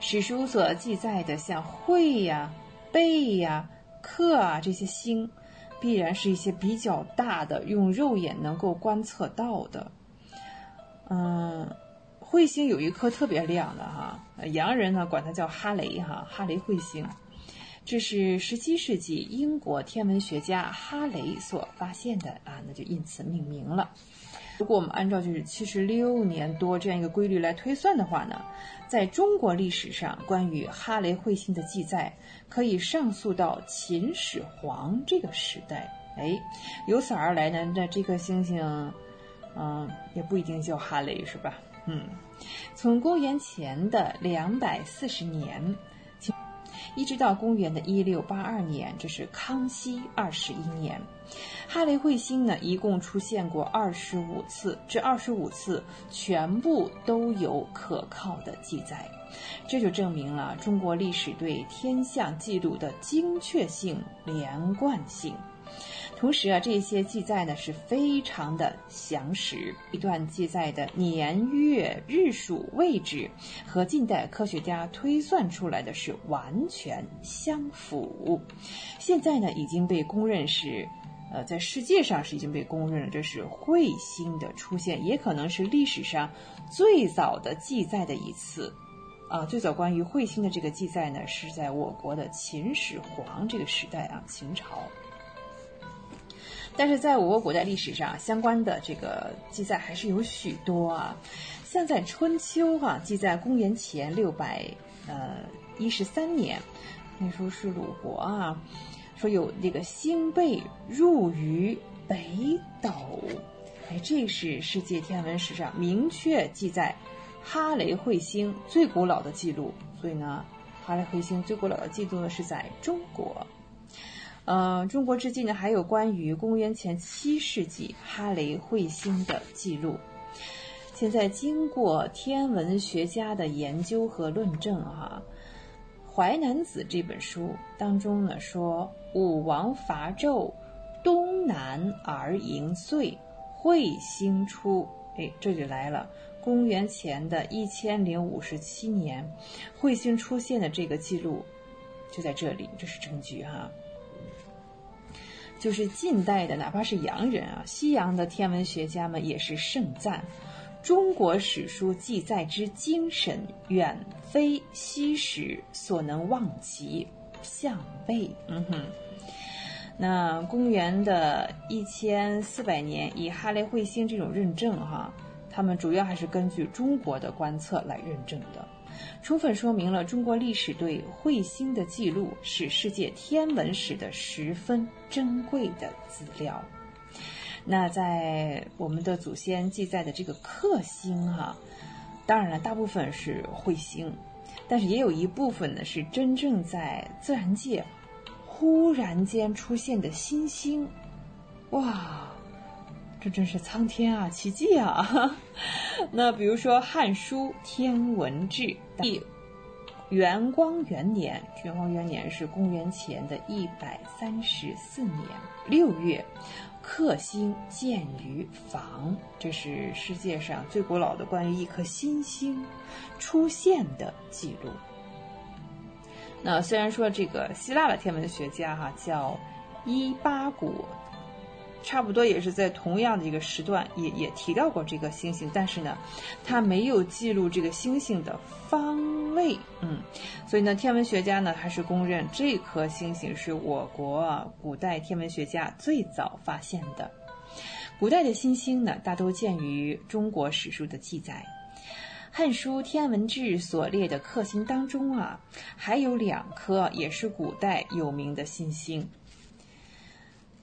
史书所记载的像彗呀、贝呀、克啊这些星。必然是一些比较大的，用肉眼能够观测到的。嗯，彗星有一颗特别亮的哈，洋人呢管它叫哈雷哈，哈雷彗星，这是十七世纪英国天文学家哈雷所发现的啊，那就因此命名了。如果我们按照就是七十六年多这样一个规律来推算的话呢，在中国历史上关于哈雷彗星的记载。可以上溯到秦始皇这个时代，哎，由此而来呢，那这颗星星，嗯，也不一定叫哈雷，是吧？嗯，从公元前的两百四十年，一直到公元的一六八二年，这是康熙二十一年，哈雷彗星呢，一共出现过二十五次，这二十五次全部都有可靠的记载。这就证明了中国历史对天象记录的精确性、连贯性。同时啊，这些记载呢是非常的详实，一段记载的年月日数位置和近代科学家推算出来的是完全相符。现在呢，已经被公认是，呃，在世界上是已经被公认了，这是彗星的出现，也可能是历史上最早的记载的一次。啊，最早关于彗星的这个记载呢，是在我国的秦始皇这个时代啊，秦朝。但是在我国古代历史上，相关的这个记载还是有许多啊，像在春秋啊，记载公元前六百呃一十三年，那时候是鲁国啊，说有那个星背入于北斗，哎，这是世界天文史上明确记载。哈雷彗星最古老的记录，所以呢，哈雷彗星最古老的记录呢是在中国。呃，中国至今呢还有关于公元前七世纪哈雷彗星的记录。现在经过天文学家的研究和论证，哈，《淮南子》这本书当中呢说，武王伐纣，东南而迎岁，彗星出，哎，这就来了。公元前的一千零五十七年，彗星出现的这个记录就在这里，这是证据哈。就是近代的，哪怕是洋人啊，西洋的天文学家们也是盛赞中国史书记载之精神，远非西史所能望其项背。嗯哼，那公元的一千四百年，以哈雷彗星这种认证哈。他们主要还是根据中国的观测来认证的，充分说明了中国历史对彗星的记录是世界天文史的十分珍贵的资料。那在我们的祖先记载的这个克星哈，当然了，大部分是彗星，但是也有一部分呢是真正在自然界忽然间出现的新星，哇！这真是苍天啊，奇迹啊！那比如说《汉书天文志》第元光元年，元光元年是公元前的一百三十四年六月，克星见于房，这是世界上最古老的关于一颗新星出现的记录。那虽然说这个希腊的天文学家哈叫伊巴古。差不多也是在同样的一个时段，也也提到过这个星星，但是呢，它没有记录这个星星的方位，嗯，所以呢，天文学家呢还是公认这颗星星是我国古代天文学家最早发现的。古代的星星呢，大都见于中国史书的记载，《汉书天文志》所列的克星当中啊，还有两颗也是古代有名的新星。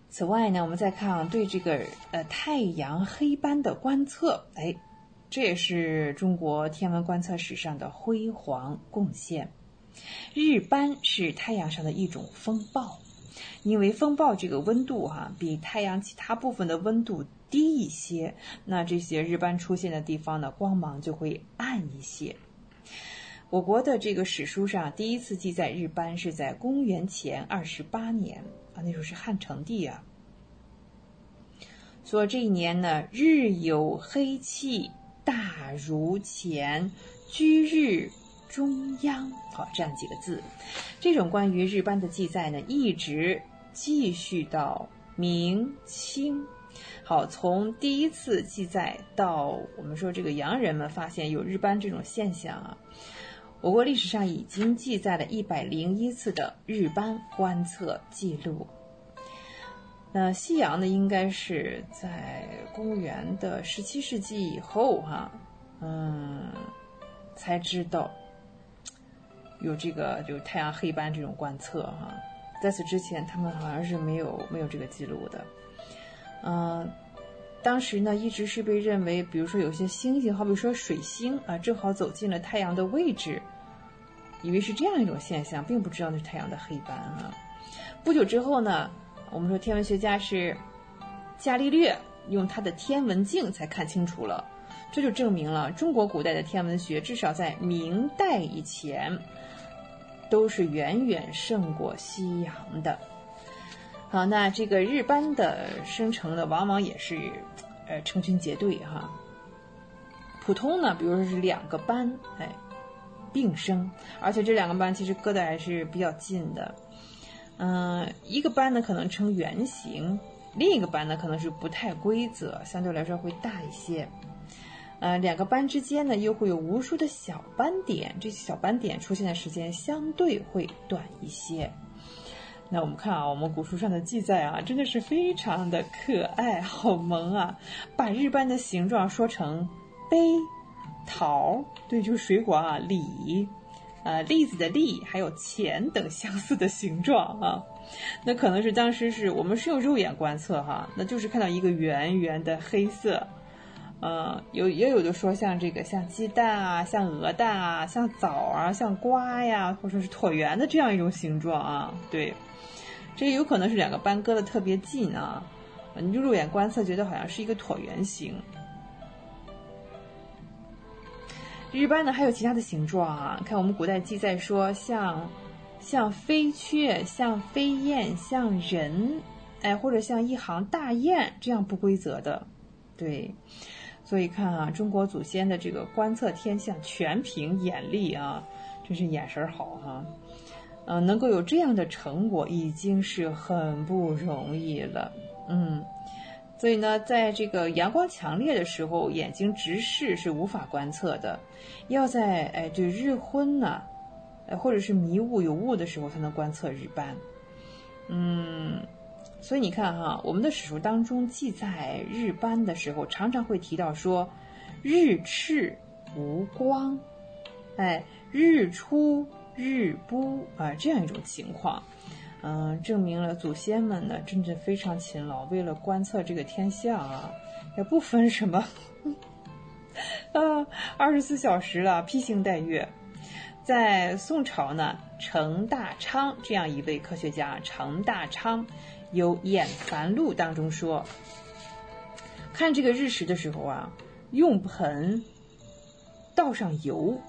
此外呢，我们再看对这个呃太阳黑斑的观测，哎，这也是中国天文观测史上的辉煌贡献。日斑是太阳上的一种风暴，因为风暴这个温度哈比太阳其他部分的温度低一些，那这些日斑出现的地方呢，光芒就会暗一些。我国的这个史书上第一次记载日斑是在公元前二十八年那时候是汉成帝啊。说这一年呢，日有黑气，大如前，居日中央。好，这样几个字。这种关于日斑的记载呢，一直继续到明清。好，从第一次记载到我们说这个洋人们发现有日斑这种现象啊。我国历史上已经记载了一百零一次的日斑观测记录。那西洋呢，应该是在公元的十七世纪以后，哈，嗯，才知道有这个就是太阳黑斑这种观测，哈，在此之前，他们好像是没有没有这个记录的。嗯，当时呢，一直是被认为，比如说有些星星，好比说水星啊，正好走进了太阳的位置。以为是这样一种现象，并不知道那是太阳的黑斑啊。不久之后呢，我们说天文学家是伽利略用他的天文镜才看清楚了，这就证明了中国古代的天文学至少在明代以前都是远远胜过西洋的。好，那这个日斑的生成呢，往往也是呃成群结队哈。普通呢，比如说是两个斑，哎。并生，而且这两个斑其实隔的还是比较近的。嗯，一个斑呢可能呈圆形，另一个斑呢可能是不太规则，相对来说会大一些。呃，两个斑之间呢又会有无数的小斑点，这些小斑点出现的时间相对会短一些。那我们看啊，我们古书上的记载啊，真的是非常的可爱，好萌啊！把日斑的形状说成杯。桃，对，就是水果啊，李，呃，栗子的栗，还有钱等相似的形状啊，那可能是当时是我们是用肉眼观测哈，那就是看到一个圆圆的黑色，呃，有也有的说像这个像鸡蛋啊，像鹅蛋啊，像枣啊，像瓜呀，或者是椭圆的这样一种形状啊，对，这有可能是两个斑搁的特别近啊，你就肉眼观测觉得好像是一个椭圆形。日斑呢还有其他的形状啊，看我们古代记载说，像像飞雀、像飞燕、像人，哎，或者像一行大雁这样不规则的，对。所以看啊，中国祖先的这个观测天象全凭眼力啊，真是眼神好哈。嗯，能够有这样的成果已经是很不容易了，嗯。所以呢，在这个阳光强烈的时候，眼睛直视是无法观测的，要在哎这日昏呢，呃或者是迷雾有雾的时候才能观测日斑。嗯，所以你看哈，我们的史书当中记载日斑的时候，常常会提到说，日赤无光，哎，日出日不啊这样一种情况。嗯，证明了祖先们呢，真的非常勤劳，为了观测这个天象啊，也不分什么，啊，二十四小时了，披星戴月。在宋朝呢，程大昌这样一位科学家，程大昌有《演繁录》当中说，看这个日食的时候啊，用盆倒上油，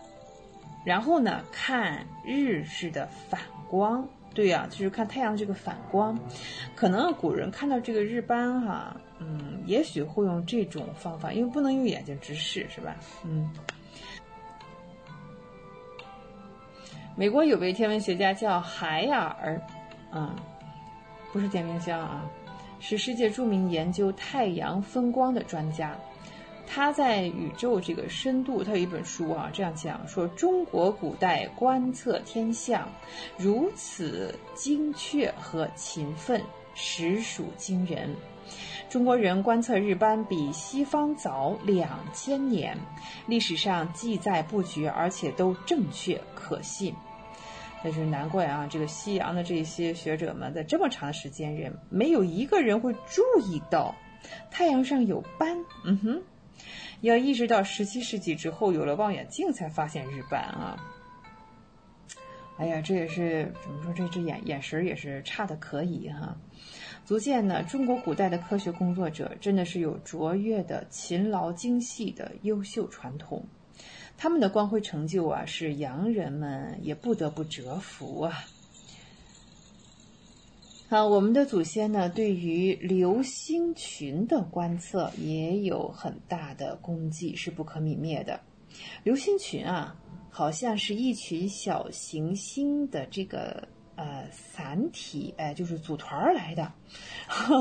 然后呢，看日式的反光。对呀，就是看太阳这个反光，可能古人看到这个日斑哈，嗯，也许会用这种方法，因为不能用眼睛直视，是吧？嗯。美国有位天文学家叫海尔，嗯，不是电冰箱啊，是世界著名研究太阳分光的专家。他在宇宙这个深度，他有一本书啊，这样讲说：中国古代观测天象如此精确和勤奋，实属惊人。中国人观测日斑比西方早两千年，历史上记载不绝，而且都正确可信。那就难怪啊，这个西洋的这些学者们在这么长的时间人，没有一个人会注意到太阳上有斑。嗯哼。要一直到十七世纪之后，有了望远镜才发现日斑啊！哎呀，这也是怎么说？这只眼眼神也是差的可以哈。足见呢，中国古代的科学工作者真的是有卓越的勤劳精细的优秀传统，他们的光辉成就啊，是洋人们也不得不折服啊。啊，我们的祖先呢，对于流星群的观测也有很大的功绩，是不可泯灭的。流星群啊，好像是一群小行星的这个呃散体，哎，就是组团儿来的。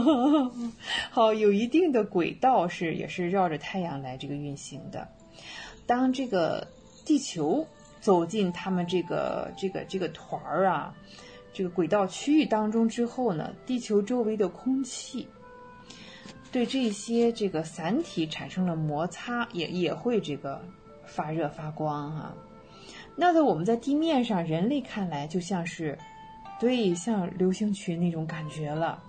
好，有一定的轨道，是也是绕着太阳来这个运行的。当这个地球走进他们这个这个这个团儿啊。这个轨道区域当中之后呢，地球周围的空气对这些这个散体产生了摩擦，也也会这个发热发光哈。那在我们在地面上，人类看来就像是对像流星群那种感觉了。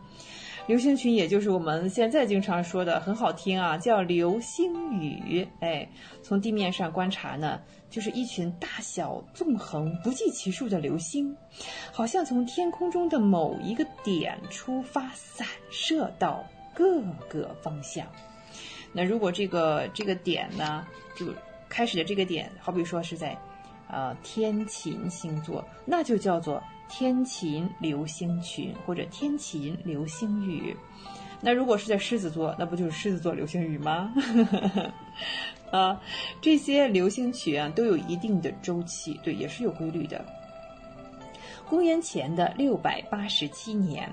流星群也就是我们现在经常说的很好听啊，叫流星雨。哎，从地面上观察呢。就是一群大小纵横不计其数的流星，好像从天空中的某一个点出发，散射到各个方向。那如果这个这个点呢，就开始的这个点，好比说是在，呃天琴星座，那就叫做天琴流星群或者天琴流星雨。那如果是在狮子座，那不就是狮子座流星雨吗？啊，这些流星群啊都有一定的周期，对，也是有规律的。公元前的六百八十七年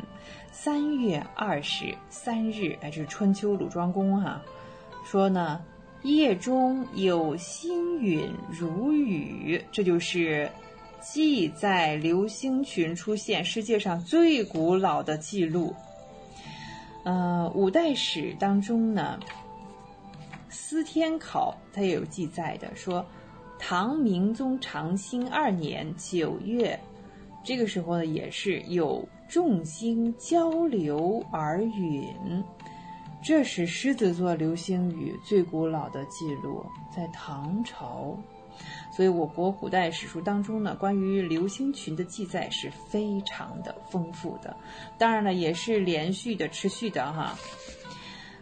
三月二十三日，哎，这是春秋鲁庄公哈，说呢，夜中有星陨如雨，这就是记载流星群出现世界上最古老的记录。呃，五代史当中呢。司天考他也有记载的，说唐明宗长兴二年九月，这个时候呢也是有众星交流而陨，这是狮子座流星雨最古老的记录，在唐朝，所以我国古代史书当中呢，关于流星群的记载是非常的丰富的，当然了，也是连续的、持续的哈。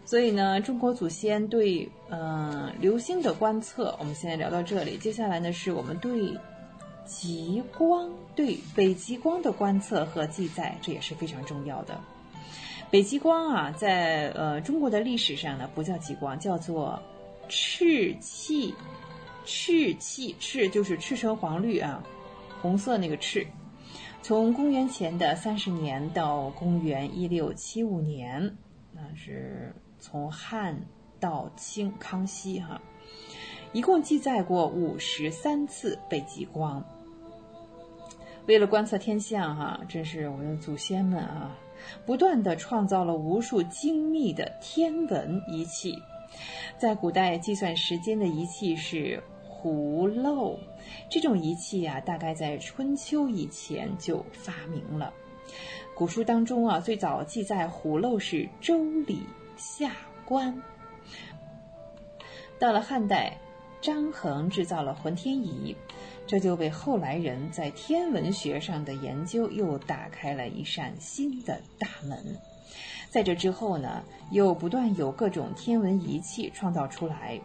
所以呢，中国祖先对嗯流星的观测，我们现在聊到这里。接下来呢，是我们对极光、对北极光的观测和记载，这也是非常重要的。北极光啊，在呃中国的历史上呢，不叫极光，叫做赤气。赤气，赤就是赤橙黄绿啊，红色那个赤。从公元前的三十年到公元一六七五年，那是。从汉到清康熙，哈，一共记载过五十三次北极光。为了观测天象，哈，真是我们的祖先们啊，不断的创造了无数精密的天文仪器。在古代，计算时间的仪器是葫芦，这种仪器啊，大概在春秋以前就发明了。古书当中啊，最早记载葫芦是《周礼》。下官。到了汉代，张衡制造了浑天仪，这就为后来人在天文学上的研究又打开了一扇新的大门。在这之后呢，又不断有各种天文仪器创造出来，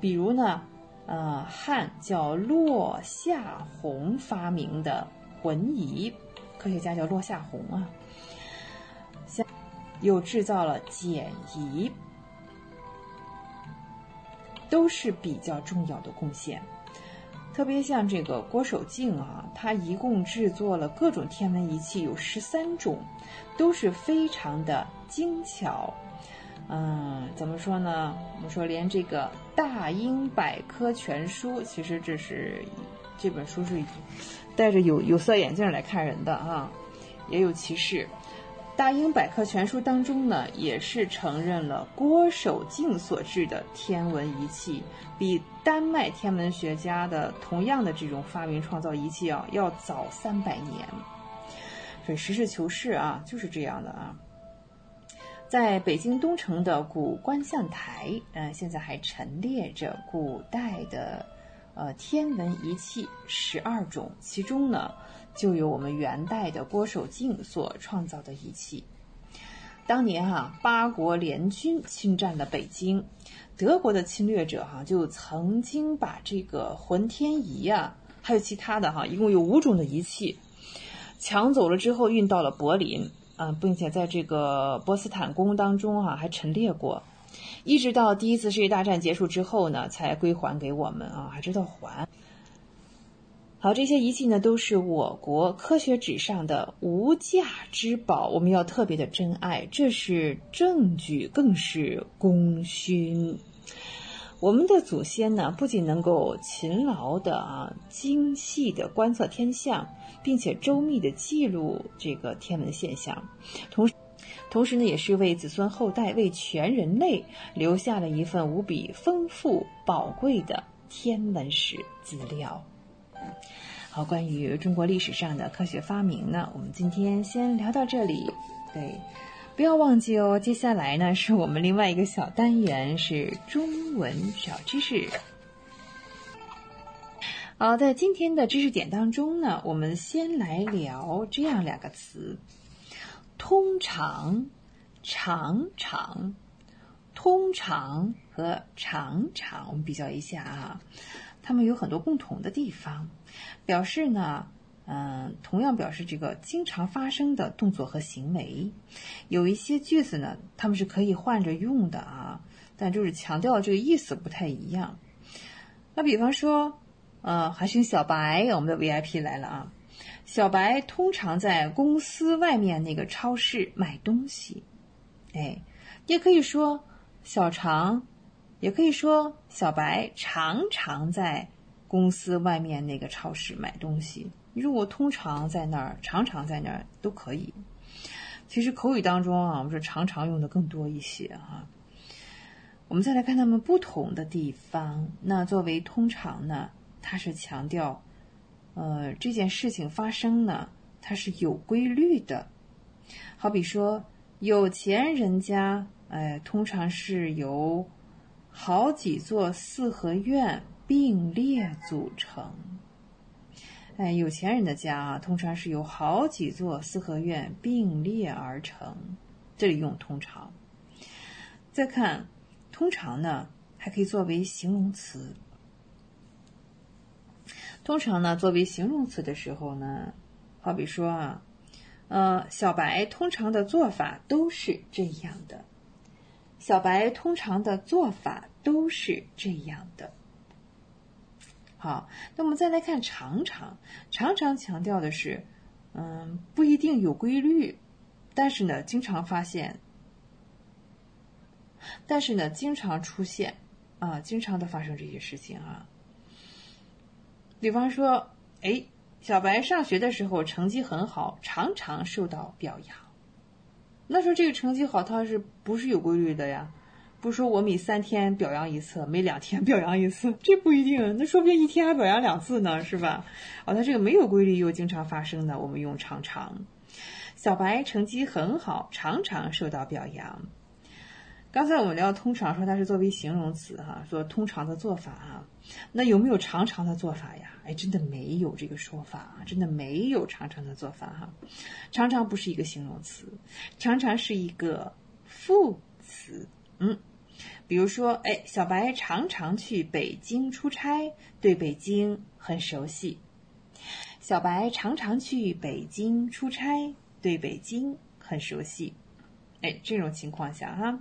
比如呢，呃，汉叫落下闳发明的浑仪，科学家叫落下闳啊。又制造了简仪，都是比较重要的贡献。特别像这个郭守敬啊，他一共制作了各种天文仪器有十三种，都是非常的精巧。嗯，怎么说呢？我们说连这个《大英百科全书》，其实这是这本书是戴着有有色眼镜来看人的啊，也有歧视。《大英百科全书》当中呢，也是承认了郭守敬所制的天文仪器比丹麦天文学家的同样的这种发明创造仪器啊要早三百年。所以实事求是啊，就是这样的啊。在北京东城的古观象台，嗯，现在还陈列着古代的呃天文仪器十二种，其中呢。就有我们元代的郭守敬所创造的仪器。当年哈八国联军侵占了北京，德国的侵略者哈就曾经把这个浑天仪啊，还有其他的哈，一共有五种的仪器抢走了之后运到了柏林嗯，并且在这个波斯坦宫当中哈还陈列过，一直到第一次世界大战结束之后呢，才归还给我们啊，还知道还。好，这些仪器呢，都是我国科学史上的无价之宝，我们要特别的珍爱。这是证据，更是功勋。我们的祖先呢，不仅能够勤劳的啊、精细的观测天象，并且周密的记录这个天文现象，同时，同时呢，也是为子孙后代、为全人类留下了一份无比丰富宝贵的天文史资料。好，关于中国历史上的科学发明呢，我们今天先聊到这里。对，不要忘记哦。接下来呢，是我们另外一个小单元，是中文小知识。好，在今天的知识点当中呢，我们先来聊这样两个词：通常、常常、通常和常常。我们比较一下啊。它们有很多共同的地方，表示呢，嗯，同样表示这个经常发生的动作和行为。有一些句子呢，它们是可以换着用的啊，但就是强调这个意思不太一样。那比方说，呃，还是小白，我们的 VIP 来了啊。小白通常在公司外面那个超市买东西，哎，也可以说小常。也可以说，小白常常在公司外面那个超市买东西。如果通常在那儿，常常在那儿都可以。其实口语当中啊，我们说常常用的更多一些哈。我们再来看它们不同的地方。那作为通常呢，它是强调，呃，这件事情发生呢，它是有规律的。好比说，有钱人家，哎，通常是由好几座四合院并列组成。哎，有钱人的家啊，通常是由好几座四合院并列而成。这里用通常。再看，通常呢，还可以作为形容词。通常呢，作为形容词的时候呢，好比说啊，呃，小白通常的做法都是这样的。小白通常的做法都是这样的。好，那我们再来看常常，常常强调的是，嗯，不一定有规律，但是呢，经常发现，但是呢，经常出现，啊，经常的发生这些事情啊。比方说，哎，小白上学的时候成绩很好，常常受到表扬。那说这个成绩好，它是不是有规律的呀？不说我每三天表扬一次，每两天 表扬一次，这不一定。那说不定一天还表扬两次呢，是吧？哦，它这个没有规律又经常发生的，我们用常常。小白成绩很好，常常受到表扬。刚才我们聊通常说它是作为形容词哈，说通常的做法啊，那有没有常常的做法呀？哎，真的没有这个说法啊，真的没有常常的做法哈。常常不是一个形容词，常常是一个副词。嗯，比如说，哎，小白常常去北京出差，对北京很熟悉。小白常常去北京出差，对北京很熟悉。哎，这种情况下哈。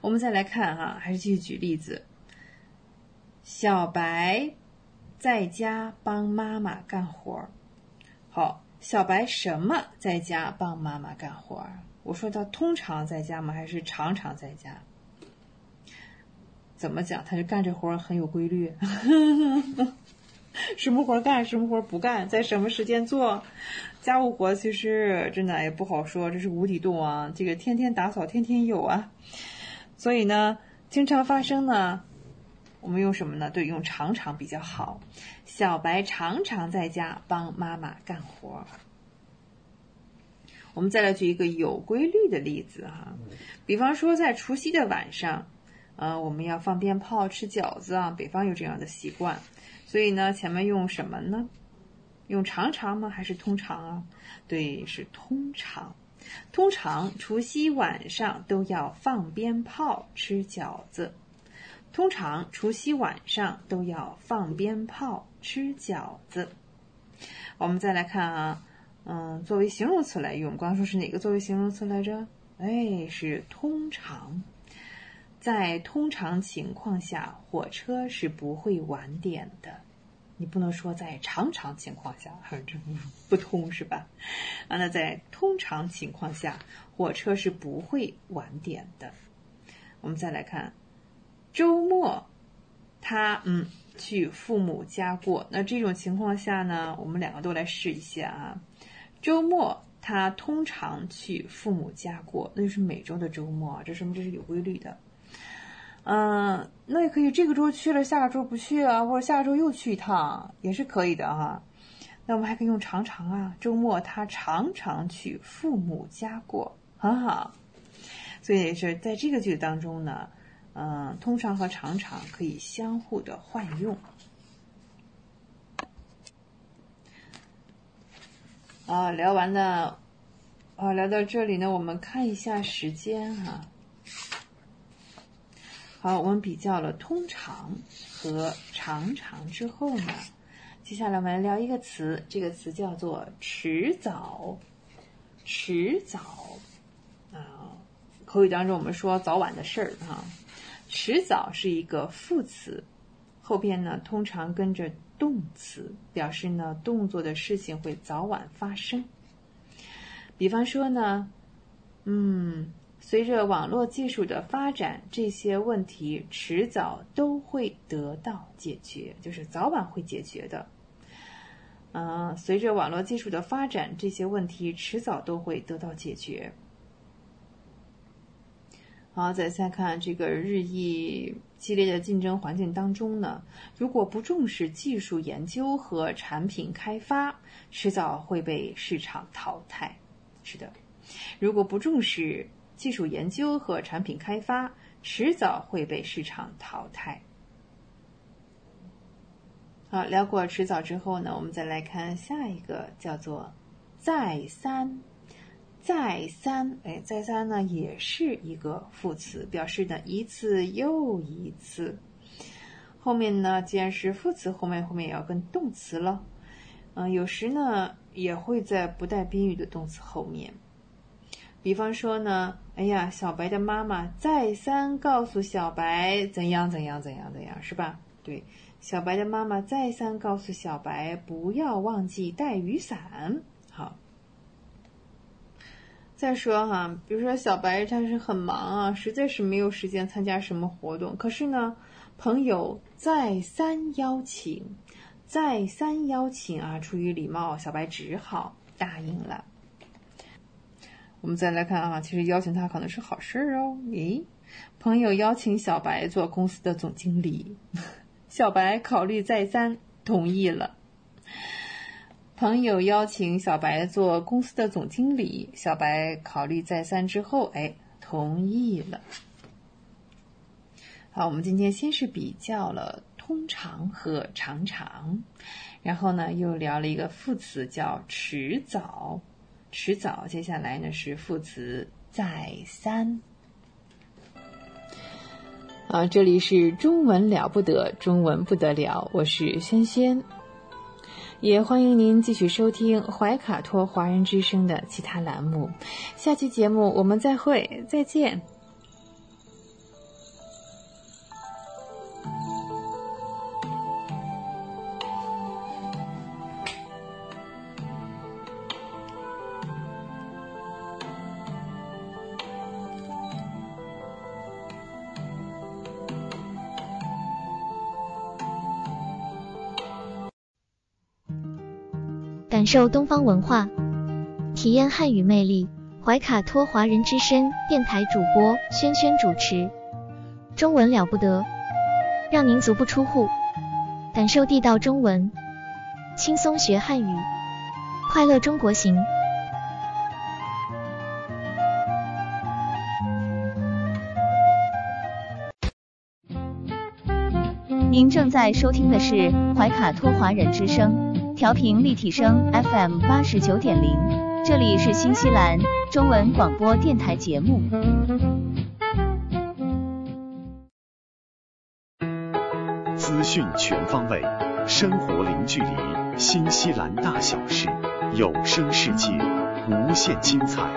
我们再来看哈，还是继续举例子。小白在家帮妈妈干活儿。好，小白什么在家帮妈妈干活儿？我说他通常在家吗？还是常常在家？怎么讲？他就干这活儿很有规律。什么活干，什么活不干，在什么时间做？家务活其实真的也不好说，这是无底洞啊！这个天天打扫，天天有啊。所以呢，经常发生呢，我们用什么呢？对，用常常比较好。小白常常在家帮妈妈干活。我们再来举一个有规律的例子哈，比方说在除夕的晚上，呃，我们要放鞭炮、吃饺子啊，北方有这样的习惯。所以呢，前面用什么呢？用常常吗？还是通常啊？对，是通常。通常除夕晚上都要放鞭炮、吃饺子。通常除夕晚上都要放鞭炮、吃饺子。我们再来看啊，嗯，作为形容词来用，刚说是哪个作为形容词来着？哎，是通常。在通常情况下，火车是不会晚点的。你不能说在常常情况下，这不通是吧？啊，那在通常情况下，火车是不会晚点的。我们再来看，周末他嗯去父母家过。那这种情况下呢，我们两个都来试一下啊。周末他通常去父母家过，那就是每周的周末，这说明这是有规律的。嗯，那也可以，这个周去了，下个周不去啊，或者下个周又去一趟，也是可以的哈。那我们还可以用常常啊，周末他常常去父母家过，很好。所以是在这个句子当中呢，嗯，通常和常常可以相互的换用。啊，聊完了，啊，聊到这里呢，我们看一下时间哈。好，我们比较了通常和常常之后呢，接下来我们来聊一个词，这个词叫做迟早。迟早啊，口语当中我们说早晚的事儿哈。迟早是一个副词，后边呢通常跟着动词，表示呢动作的事情会早晚发生。比方说呢，嗯。随着网络技术的发展，这些问题迟早都会得到解决，就是早晚会解决的。嗯，随着网络技术的发展，这些问题迟早都会得到解决。好，再再看这个日益激烈的竞争环境当中呢，如果不重视技术研究和产品开发，迟早会被市场淘汰。是的，如果不重视。技术研究和产品开发迟早会被市场淘汰。好，聊过迟早之后呢，我们再来看下一个，叫做再三。再三，哎，再三呢也是一个副词，表示呢一次又一次。后面呢，既然是副词，后面后面也要跟动词了。嗯，有时呢也会在不带宾语的动词后面。比方说呢，哎呀，小白的妈妈再三告诉小白怎样怎样怎样怎样，是吧？对，小白的妈妈再三告诉小白不要忘记带雨伞。好，再说哈，比如说小白他是很忙啊，实在是没有时间参加什么活动，可是呢，朋友再三邀请，再三邀请啊，出于礼貌，小白只好答应了。我们再来看啊，其实邀请他可能是好事哦。诶，朋友邀请小白做公司的总经理，小白考虑再三，同意了。朋友邀请小白做公司的总经理，小白考虑再三之后，哎，同意了。好，我们今天先是比较了通常和常常，然后呢，又聊了一个副词叫迟早。迟早，接下来呢是副词再三。啊，这里是中文了不得，中文不得了，我是轩轩，也欢迎您继续收听怀卡托华人之声的其他栏目。下期节目我们再会，再见。感受东方文化，体验汉语魅力。怀卡托华人之声电台主播轩轩主持，中文了不得，让您足不出户，感受地道中文，轻松学汉语，快乐中国行。您正在收听的是怀卡托华人之声。调频立体声 FM 八十九点零，这里是新西兰中文广播电台节目。资讯全方位，生活零距离，新西兰大小事，有声世界，无限精彩。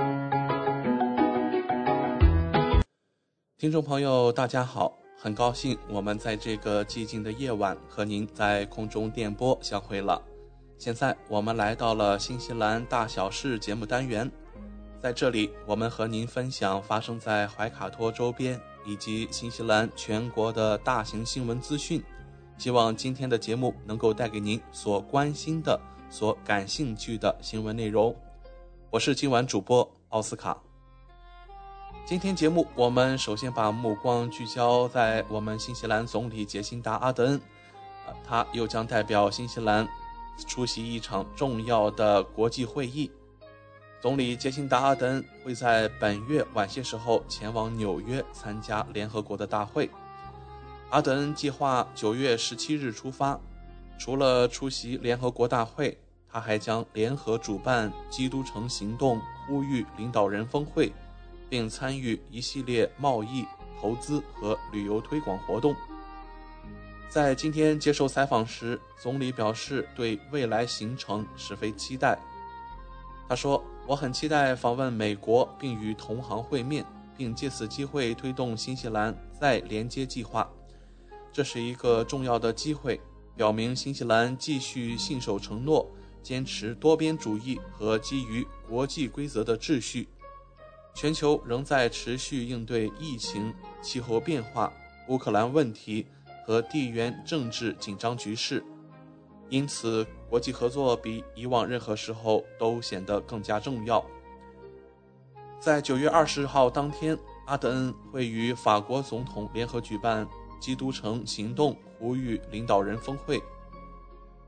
听众朋友，大家好，很高兴我们在这个寂静的夜晚和您在空中电波相会了。现在我们来到了新西兰大小事节目单元，在这里我们和您分享发生在怀卡托周边以及新西兰全国的大型新闻资讯。希望今天的节目能够带给您所关心的、所感兴趣的新闻内容。我是今晚主播奥斯卡。今天节目我们首先把目光聚焦在我们新西兰总理杰辛达·阿德恩，呃，他又将代表新西兰出席一场重要的国际会议。总理杰辛达·阿德恩会在本月晚些时候前往纽约参加联合国的大会。阿德恩计划九月十七日出发，除了出席联合国大会，他还将联合主办“基督城行动”呼吁领导人峰会，并参与一系列贸易、投资和旅游推广活动。在今天接受采访时，总理表示对未来行程十分期待。他说：“我很期待访问美国，并与同行会面，并借此机会推动新西兰再连接计划。”这是一个重要的机会，表明新西兰继续信守承诺，坚持多边主义和基于国际规则的秩序。全球仍在持续应对疫情、气候变化、乌克兰问题和地缘政治紧张局势，因此国际合作比以往任何时候都显得更加重要。在九月二十号当天，阿德恩会与法国总统联合举办。基督城行动呼吁领导人峰会，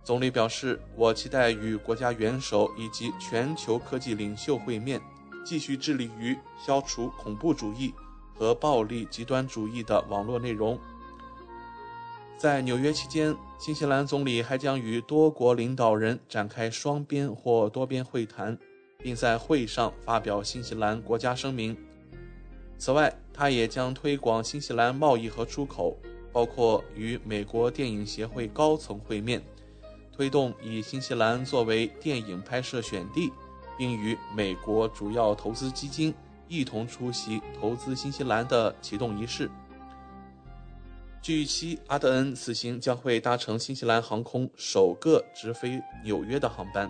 总理表示：“我期待与国家元首以及全球科技领袖会面，继续致力于消除恐怖主义和暴力极端主义的网络内容。”在纽约期间，新西兰总理还将与多国领导人展开双边或多边会谈，并在会上发表新西兰国家声明。此外，他也将推广新西兰贸易和出口，包括与美国电影协会高层会面，推动以新西兰作为电影拍摄选地，并与美国主要投资基金一同出席投资新西兰的启动仪式。据悉，阿德恩此行将会搭乘新西兰航空首个直飞纽约的航班。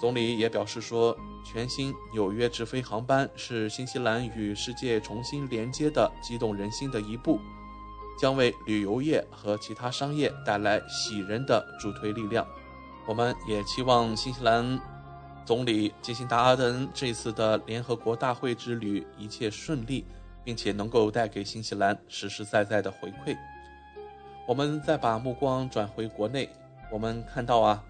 总理也表示说，全新纽约直飞航班是新西兰与世界重新连接的激动人心的一步，将为旅游业和其他商业带来喜人的助推力量。我们也期望新西兰总理杰辛达·阿德恩这次的联合国大会之旅一切顺利，并且能够带给新西兰实实在在的回馈。我们再把目光转回国内，我们看到啊。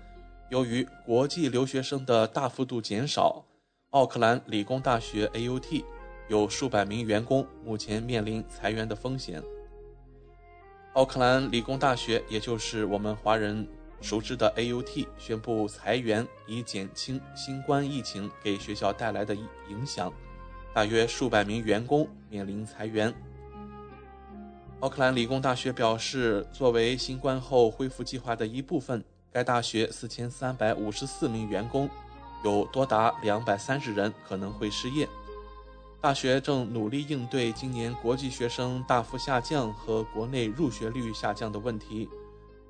由于国际留学生的大幅度减少，奥克兰理工大学 AUT 有数百名员工目前面临裁员的风险。奥克兰理工大学，也就是我们华人熟知的 AUT，宣布裁员以减轻新冠疫情给学校带来的影响，大约数百名员工面临裁员。奥克兰理工大学表示，作为新冠后恢复计划的一部分。该大学四千三百五十四名员工，有多达两百三十人可能会失业。大学正努力应对今年国际学生大幅下降和国内入学率下降的问题，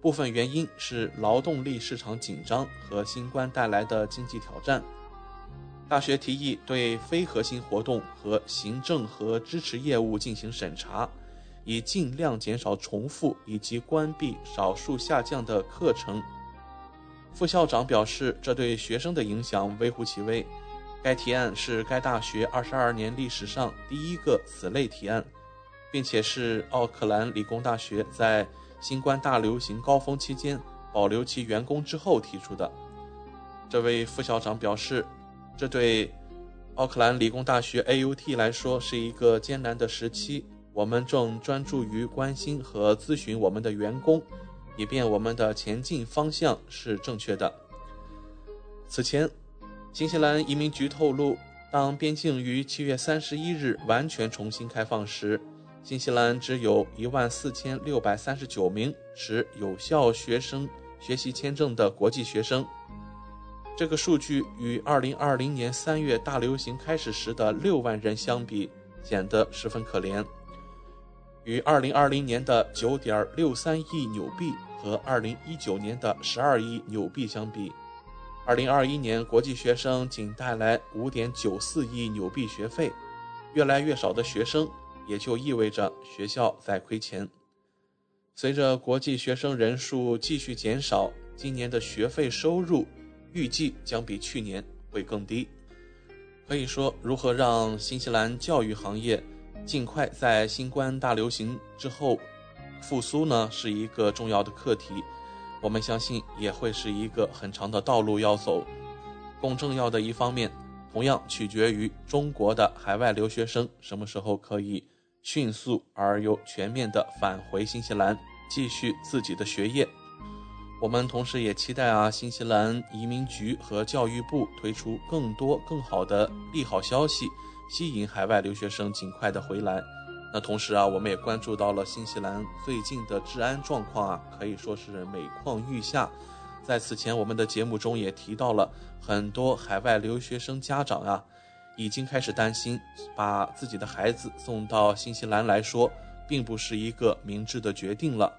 部分原因是劳动力市场紧张和新冠带来的经济挑战。大学提议对非核心活动和行政和支持业务进行审查，以尽量减少重复以及关闭少数下降的课程。副校长表示，这对学生的影响微乎其微。该提案是该大学二十二年历史上第一个此类提案，并且是奥克兰理工大学在新冠大流行高峰期间保留其员工之后提出的。这位副校长表示，这对奥克兰理工大学 AUT 来说是一个艰难的时期。我们正专注于关心和咨询我们的员工。以便我们的前进方向是正确的。此前，新西兰移民局透露，当边境于七月三十一日完全重新开放时，新西兰只有一万四千六百三十九名持有效学生学习签证的国际学生。这个数据与二零二零年三月大流行开始时的六万人相比，显得十分可怜。与二零二零年的九点六三亿纽币和二零一九年的十二亿纽币相比，二零二一年国际学生仅带来五点九四亿纽币学费，越来越少的学生也就意味着学校在亏钱。随着国际学生人数继续减少，今年的学费收入预计将比去年会更低。可以说，如何让新西兰教育行业尽快在新冠大流行之后复苏呢？是一个重要的课题。我们相信也会是一个很长的道路要走。更重要的一方面，同样取决于中国的海外留学生什么时候可以迅速而又全面的返回新西兰，继续自己的学业。我们同时也期待啊，新西兰移民局和教育部推出更多更好的利好消息，吸引海外留学生尽快的回来。那同时啊，我们也关注到了新西兰最近的治安状况啊，可以说是每况愈下。在此前我们的节目中也提到了，很多海外留学生家长啊，已经开始担心，把自己的孩子送到新西兰来说，并不是一个明智的决定了。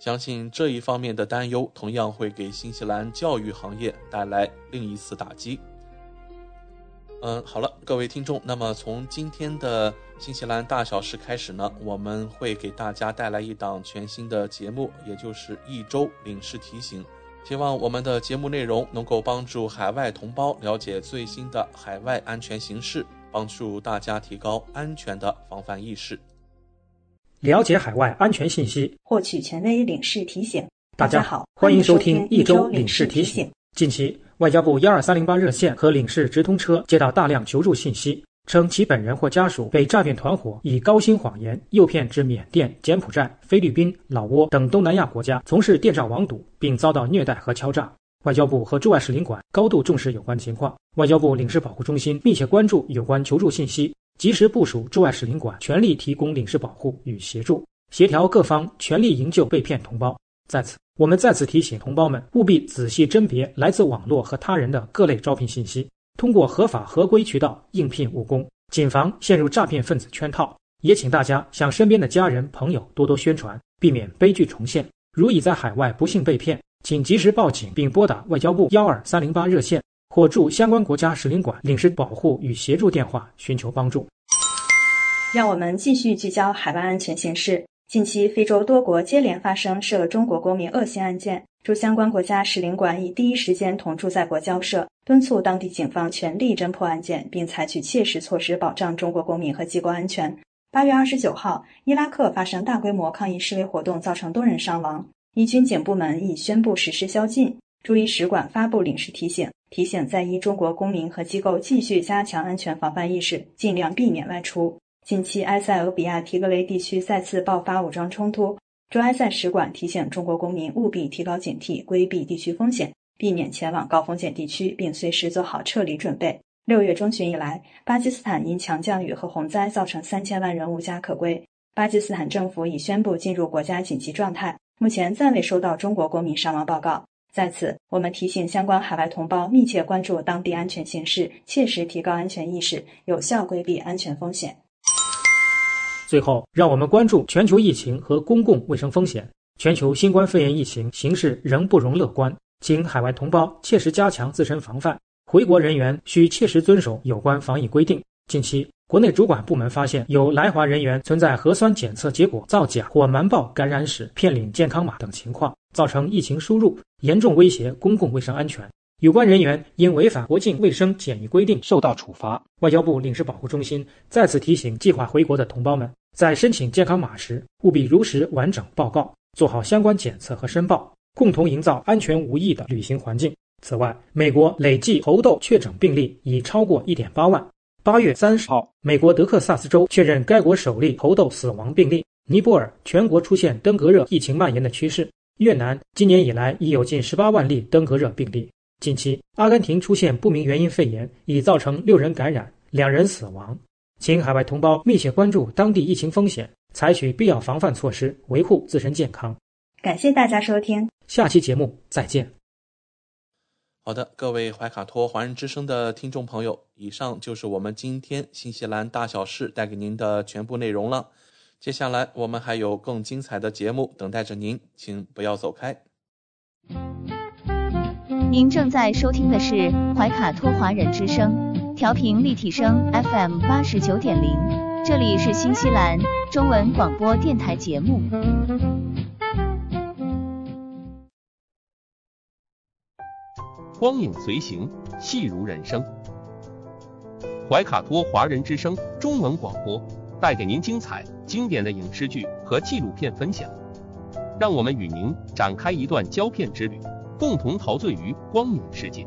相信这一方面的担忧，同样会给新西兰教育行业带来另一次打击。嗯，好了，各位听众，那么从今天的新西兰大小事开始呢，我们会给大家带来一档全新的节目，也就是一周领事提醒。希望我们的节目内容能够帮助海外同胞了解最新的海外安全形势，帮助大家提高安全的防范意识，了解海外安全信息，获取权威领事提醒。大家好，欢迎收听一周领事提醒。近期。外交部幺二三零八热线和领事直通车接到大量求助信息，称其本人或家属被诈骗团伙以高薪谎言诱骗至缅甸、柬埔寨、菲律宾、老挝等东南亚国家从事电诈网赌，并遭到虐待和敲诈。外交部和驻外使领馆高度重视有关情况，外交部领事保护中心密切关注有关求助信息，及时部署驻外使领馆全力提供领事保护与协助，协调各方全力营救被骗同胞。在此。我们再次提醒同胞们，务必仔细甄别来自网络和他人的各类招聘信息，通过合法合规渠道应聘务工，谨防陷入诈骗分子圈套。也请大家向身边的家人朋友多多宣传，避免悲剧重现。如已在海外不幸被骗，请及时报警并拨打外交部幺二三零八热线或驻相关国家使领馆领事保护与协助电话寻求帮助。让我们继续聚焦海外安全形势。近期，非洲多国接连发生涉中国公民恶性案件，驻相关国家使领馆已第一时间同驻在国交涉，敦促当地警方全力侦破案件，并采取切实措施保障中国公民和机构安全。八月二十九号，伊拉克发生大规模抗议示威活动，造成多人伤亡，伊军警部门已宣布实施宵禁。驻伊使馆发布领事提醒，提醒在伊中国公民和机构继续加强安全防范意识，尽量避免外出。近期，埃塞俄比亚提格雷地区再次爆发武装冲突。驻埃塞使馆提醒中国公民务必提高警惕，规避地区风险，避免前往高风险地区，并随时做好撤离准备。六月中旬以来，巴基斯坦因强降雨和洪灾造成三千万人无家可归。巴基斯坦政府已宣布进入国家紧急状态，目前暂未收到中国公民伤亡报告。在此，我们提醒相关海外同胞密切关注当地安全形势，切实提高安全意识，有效规避安全风险。最后，让我们关注全球疫情和公共卫生风险。全球新冠肺炎疫情形势仍不容乐观，请海外同胞切实加强自身防范。回国人员需切实遵守有关防疫规定。近期，国内主管部门发现有来华人员存在核酸检测结果造假或瞒报感染史、骗领健康码等情况，造成疫情输入，严重威胁公共卫生安全。有关人员因违反国境卫生检疫规定受到处罚。外交部领事保护中心再次提醒计划回国的同胞们。在申请健康码时，务必如实完整报告，做好相关检测和申报，共同营造安全无疫的旅行环境。此外，美国累计猴痘确诊病例已超过1.8万。八月三十号，美国德克萨斯州确认该国首例猴痘死亡病例。尼泊尔全国出现登革热疫情蔓延的趋势。越南今年以来已有近十八万例登革热病例。近期，阿根廷出现不明原因肺炎，已造成六人感染。两人死亡。请海外同胞密切关注当地疫情风险，采取必要防范措施，维护自身健康。感谢大家收听，下期节目再见。好的，各位怀卡托华人之声的听众朋友，以上就是我们今天新西兰大小事带给您的全部内容了。接下来我们还有更精彩的节目等待着您，请不要走开。您正在收听的是怀卡托华人之声，调频立体声 FM 八十九点零，这里是新西兰中文广播电台节目。光影随行，戏如人生。怀卡托华人之声中文广播带给您精彩、经典的影视剧和纪录片分享，让我们与您展开一段胶片之旅，共同陶醉于光影世界。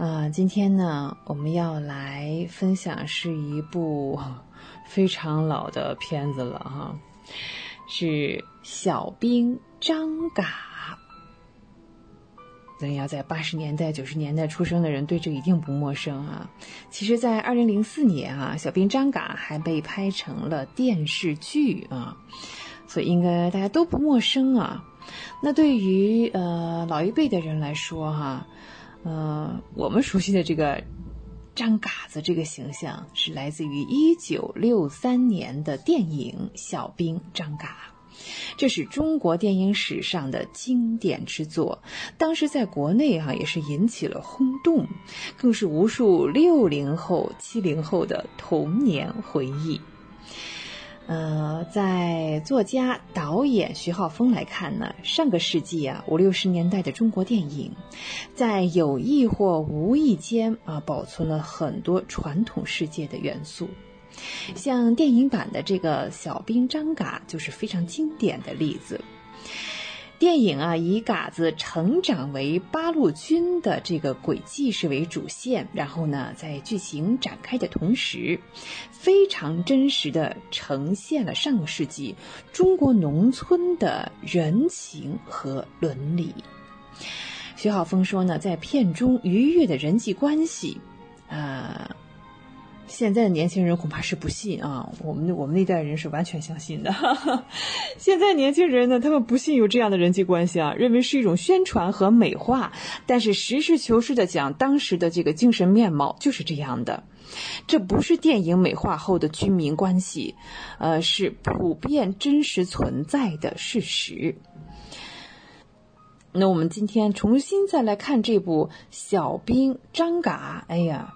啊，今天呢，我们要来分享是一部 非常老的片子了哈，是《小兵张嘎》。那要在八十年代、九十年代出生的人对这一定不陌生啊。其实，在二零零四年啊，《小兵张嘎》还被拍成了电视剧啊，所以应该大家都不陌生啊。那对于呃老一辈的人来说哈。呃，我们熟悉的这个张嘎子这个形象是来自于一九六三年的电影《小兵张嘎》，这是中国电影史上的经典之作，当时在国内哈也是引起了轰动，更是无数六零后、七零后的童年回忆。呃，在作家、导演徐浩峰来看呢，上个世纪啊五六十年代的中国电影，在有意或无意间啊保存了很多传统世界的元素，像电影版的这个小兵张嘎就是非常经典的例子。电影啊，以嘎子成长为八路军的这个轨迹是为主线，然后呢，在剧情展开的同时，非常真实的呈现了上个世纪中国农村的人情和伦理。徐浩峰说呢，在片中愉悦的人际关系，啊。现在的年轻人恐怕是不信啊，我们我们那代人是完全相信的。现在年轻人呢，他们不信有这样的人际关系啊，认为是一种宣传和美化。但是实事求是的讲，当时的这个精神面貌就是这样的，这不是电影美化后的军民关系，呃，是普遍真实存在的事实。那我们今天重新再来看这部《小兵张嘎》，哎呀。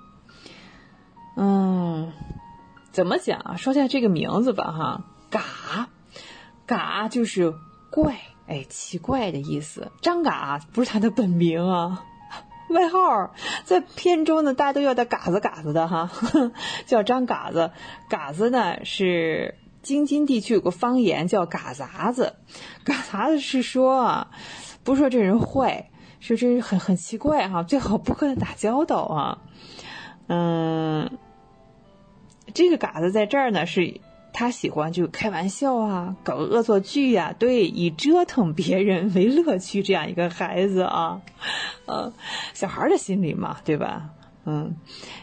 嗯，怎么讲啊？说下这个名字吧，哈，嘎，嘎就是怪，哎，奇怪的意思。张嘎不是他的本名啊，外号，在片中呢，大家都叫他嘎子嘎子的哈，叫张嘎子。嘎子呢是京津地区有个方言叫嘎杂子，嘎杂子是说啊，不是说这人坏，是这人很很奇怪哈，最好不跟他打交道啊。嗯。这个嘎子在这儿呢，是他喜欢就开玩笑啊，搞恶作剧呀，对，以折腾别人为乐趣，这样一个孩子啊，呃，小孩的心理嘛，对吧？嗯，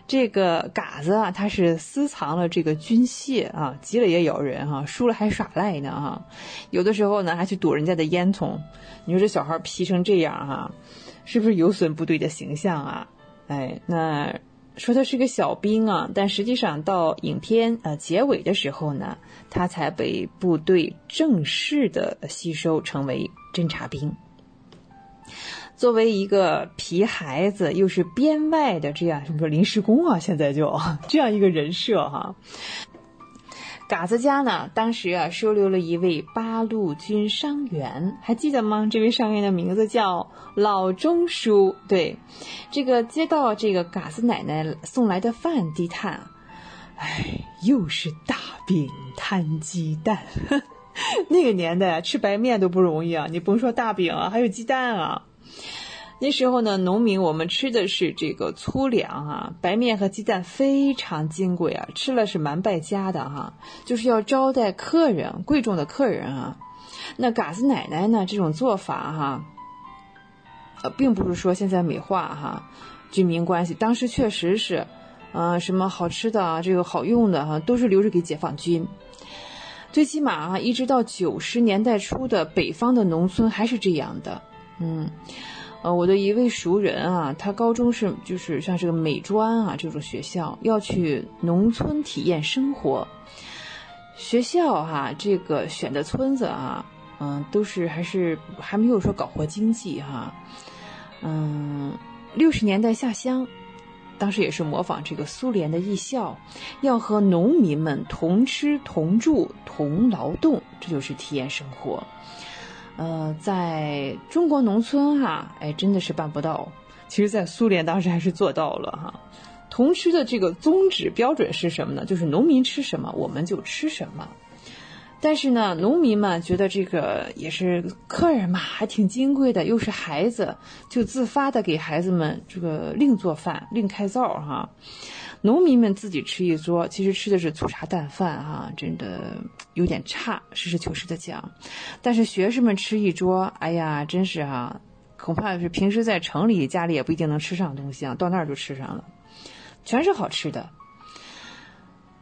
这个嘎子啊，他是私藏了这个军械啊，急了也咬人哈，输了还耍赖呢哈，有的时候呢还去躲人家的烟囱。你说这小孩皮成这样哈，是不是有损部队的形象啊？哎，那。说他是个小兵啊，但实际上到影片呃结尾的时候呢，他才被部队正式的吸收成为侦察兵。作为一个皮孩子，又是编外的这样什么临时工啊，现在就这样一个人设哈。嘎子家呢，当时啊收留了一位八路军伤员，还记得吗？这位伤员的名字叫老钟叔。对，这个接到这个嘎子奶奶送来的饭，低叹：“哎，又是大饼摊鸡蛋。那个年代吃白面都不容易啊，你甭说大饼啊，还有鸡蛋啊。”那时候呢，农民我们吃的是这个粗粮啊，白面和鸡蛋非常金贵啊，吃了是蛮败家的哈，就是要招待客人，贵重的客人啊。那嘎子奶奶呢，这种做法哈，呃，并不是说现在美化哈，军民关系，当时确实是，呃，什么好吃的啊，这个好用的哈，都是留着给解放军。最起码啊，一直到九十年代初的北方的农村还是这样的，嗯。呃，我的一位熟人啊，他高中是就是像这个美专啊这种学校，要去农村体验生活。学校哈，这个选的村子啊，嗯，都是还是还没有说搞活经济哈。嗯，六十年代下乡，当时也是模仿这个苏联的艺校，要和农民们同吃同住同劳动，这就是体验生活。呃，在中国农村哈，哎，真的是办不到。其实，在苏联当时还是做到了哈。同吃的这个宗旨标准是什么呢？就是农民吃什么，我们就吃什么。但是呢，农民们觉得这个也是客人嘛，还挺金贵的，又是孩子，就自发的给孩子们这个另做饭、另开灶哈。农民们自己吃一桌，其实吃的是粗茶淡饭哈，真的有点差。实事求是的讲，但是学生们吃一桌，哎呀，真是哈，恐怕是平时在城里家里也不一定能吃上东西啊，到那儿就吃上了，全是好吃的。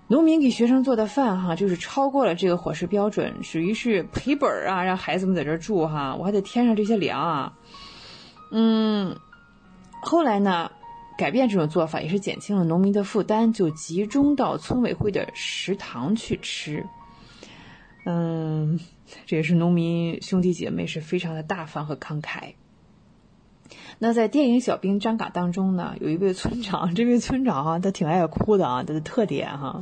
农民给学生做的饭哈，就是超过了这个伙食标准，属于是赔本啊，让孩子们在这儿住哈，我还得添上这些粮啊。嗯，后来呢？改变这种做法也是减轻了农民的负担，就集中到村委会的食堂去吃。嗯，这也是农民兄弟姐妹是非常的大方和慷慨。那在电影《小兵张嘎》当中呢，有一位村长，这位村长哈，他挺爱哭的啊，他的特点哈。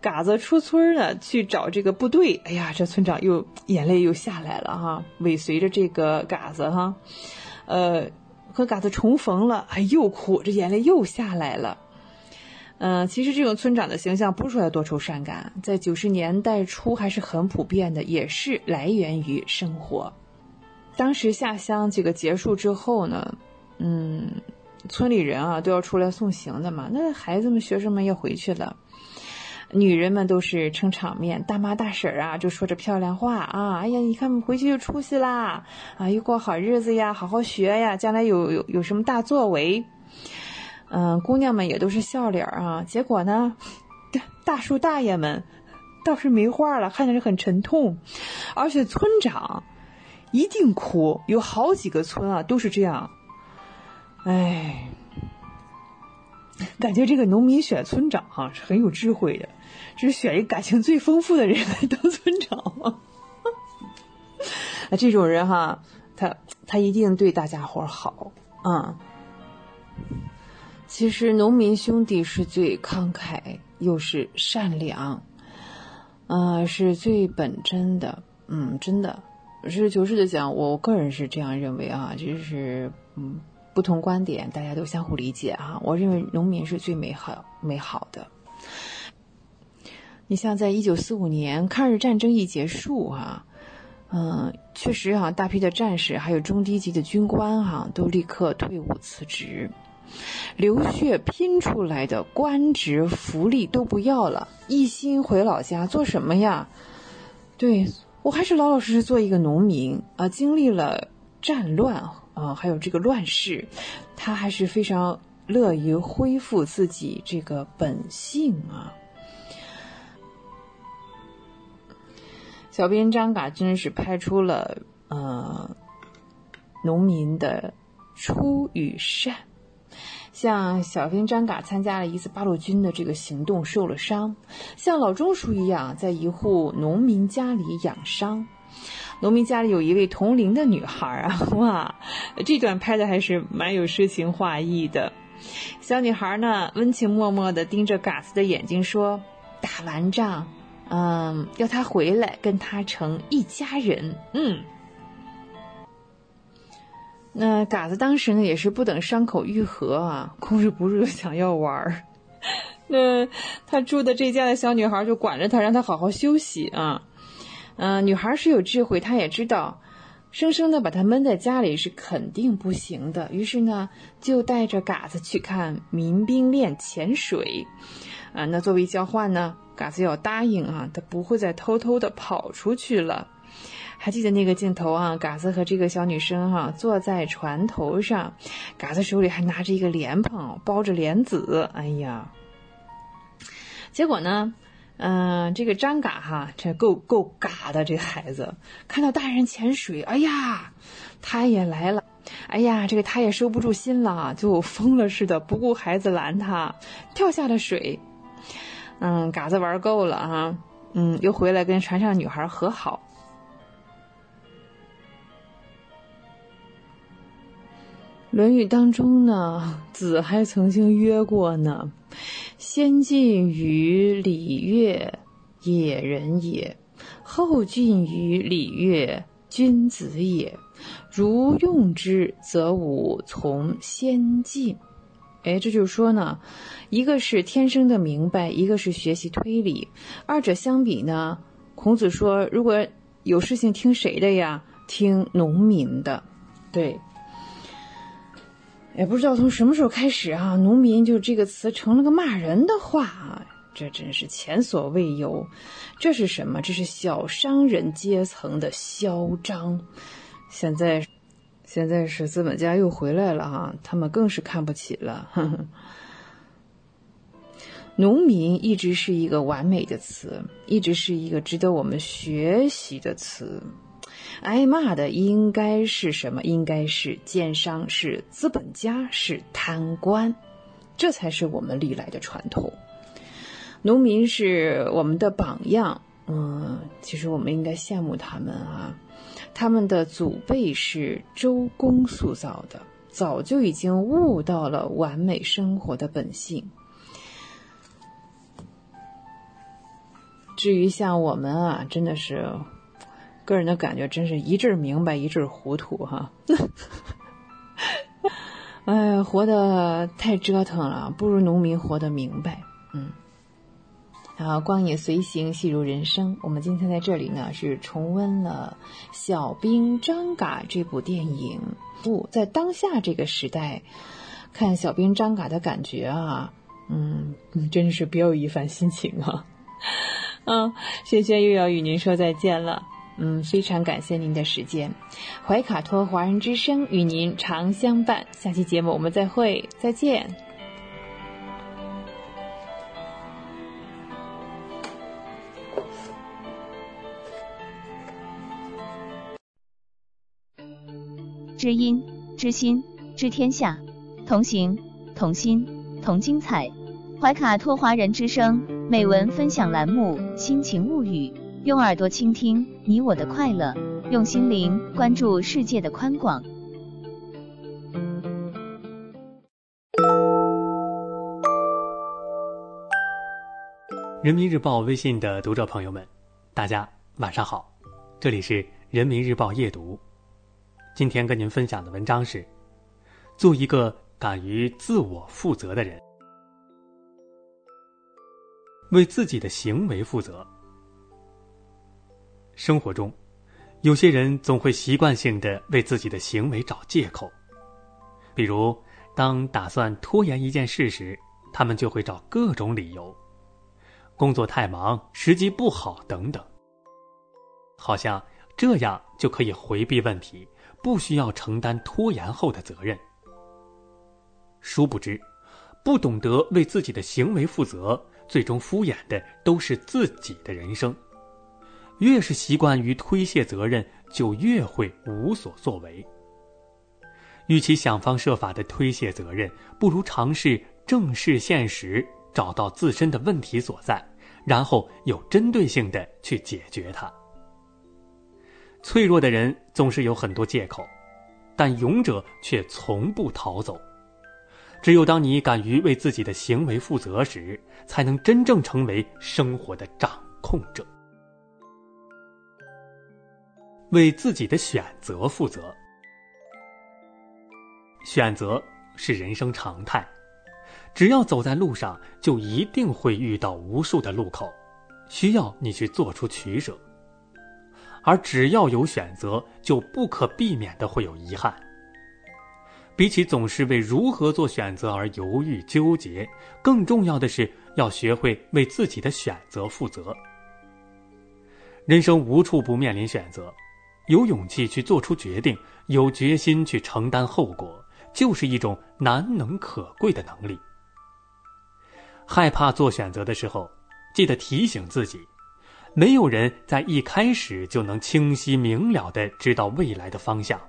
嘎子出村呢去找这个部队，哎呀，这村长又眼泪又下来了哈，尾随着这个嘎子哈，呃。和嘎子重逢了，哎，又哭，这眼泪又下来了。嗯，其实这种村长的形象不是说他多愁善感，在九十年代初还是很普遍的，也是来源于生活。当时下乡这个结束之后呢，嗯，村里人啊都要出来送行的嘛，那孩子们、学生们要回去了。女人们都是撑场面，大妈大婶儿啊就说着漂亮话啊，哎呀，你看回去有出息啦，啊，又过好日子呀，好好学呀，将来有有有什么大作为。嗯，姑娘们也都是笑脸啊。结果呢，大叔大爷们倒是没话了，看着是很沉痛，而且村长一定哭，有好几个村啊都是这样。哎，感觉这个农民选村长哈是很有智慧的。是选一感情最丰富的人来当村长吗？那 这种人哈，他他一定对大家伙好啊。其实农民兄弟是最慷慨，又是善良，啊，是最本真的。嗯，真的，实事求是的讲，我个人是这样认为啊，就是嗯，不同观点大家都相互理解啊。我认为农民是最美好美好的。你像在一九四五年抗日战争一结束哈，嗯，确实哈，大批的战士还有中低级的军官哈，都立刻退伍辞职，流血拼出来的官职福利都不要了，一心回老家做什么呀？对我还是老老实实做一个农民啊！经历了战乱啊，还有这个乱世，他还是非常乐于恢复自己这个本性啊。小编张嘎真是拍出了呃农民的出与善。像小兵张嘎参加了一次八路军的这个行动，受了伤，像老钟叔一样，在一户农民家里养伤。农民家里有一位同龄的女孩啊，哇，这段拍的还是蛮有诗情画意的。小女孩呢，温情脉脉地盯着嘎子的眼睛说：“打完仗，嗯，要他回来，跟他成一家人。”嗯。那嘎子当时呢，也是不等伤口愈合啊，控制不住想要玩儿。那他住的这家的小女孩就管着他，让他好好休息啊。嗯，女孩是有智慧，她也知道，生生的把他闷在家里是肯定不行的。于是呢，就带着嘎子去看民兵练潜水。啊，那作为交换呢，嘎子要答应啊，他不会再偷偷的跑出去了。还记得那个镜头啊，嘎子和这个小女生哈坐在船头上，嘎子手里还拿着一个莲蓬，包着莲子。哎呀，结果呢？嗯，这个张嘎哈，这够够嘎的，这孩子看到大人潜水，哎呀，他也来了，哎呀，这个他也收不住心了，就疯了似的，不顾孩子拦他，跳下了水。嗯，嘎子玩够了哈，嗯，又回来跟船上女孩和好。《论语》当中呢，子还曾经曰过呢。先进于礼乐，野人也；后进于礼乐，君子也。如用之，则吾从先进。哎，这就是说呢，一个是天生的明白，一个是学习推理。二者相比呢，孔子说，如果有事情听谁的呀？听农民的，对。也不知道从什么时候开始啊，农民就这个词成了个骂人的话啊，这真是前所未有。这是什么？这是小商人阶层的嚣张。现在，现在是资本家又回来了哈，他们更是看不起了。农民一直是一个完美的词，一直是一个值得我们学习的词。挨骂的应该是什么？应该是奸商，是资本家，是贪官，这才是我们历来的传统。农民是我们的榜样，嗯，其实我们应该羡慕他们啊。他们的祖辈是周公塑造的，早就已经悟到了完美生活的本性。至于像我们啊，真的是。个人的感觉真是一阵明白一阵糊涂哈，哎呀，活得太折腾了，不如农民活得明白。嗯，好，光影随行，戏如人生。我们今天在这里呢，是重温了《小兵张嘎》这部电影。不在当下这个时代看《小兵张嘎》的感觉啊，嗯，真是别有一番心情啊。嗯，轩轩又要与您说再见了。嗯，非常感谢您的时间，怀卡托华人之声与您常相伴。下期节目我们再会，再见。知音、知心、知天下，同行、同心、同精彩。怀卡托华人之声美文分享栏目《心情物语》。用耳朵倾听你我的快乐，用心灵关注世界的宽广。人民日报微信的读者朋友们，大家晚上好，这里是人民日报夜读。今天跟您分享的文章是：做一个敢于自我负责的人，为自己的行为负责。生活中，有些人总会习惯性的为自己的行为找借口，比如当打算拖延一件事时，他们就会找各种理由，工作太忙、时机不好等等，好像这样就可以回避问题，不需要承担拖延后的责任。殊不知，不懂得为自己的行为负责，最终敷衍的都是自己的人生。越是习惯于推卸责任，就越会无所作为。与其想方设法的推卸责任，不如尝试正视现实，找到自身的问题所在，然后有针对性的去解决它。脆弱的人总是有很多借口，但勇者却从不逃走。只有当你敢于为自己的行为负责时，才能真正成为生活的掌控者。为自己的选择负责。选择是人生常态，只要走在路上，就一定会遇到无数的路口，需要你去做出取舍。而只要有选择，就不可避免的会有遗憾。比起总是为如何做选择而犹豫纠结，更重要的是要学会为自己的选择负责。人生无处不面临选择，有勇气去做出决定，有决心去承担后果，就是一种难能可贵的能力。害怕做选择的时候，记得提醒自己。没有人在一开始就能清晰明了的知道未来的方向。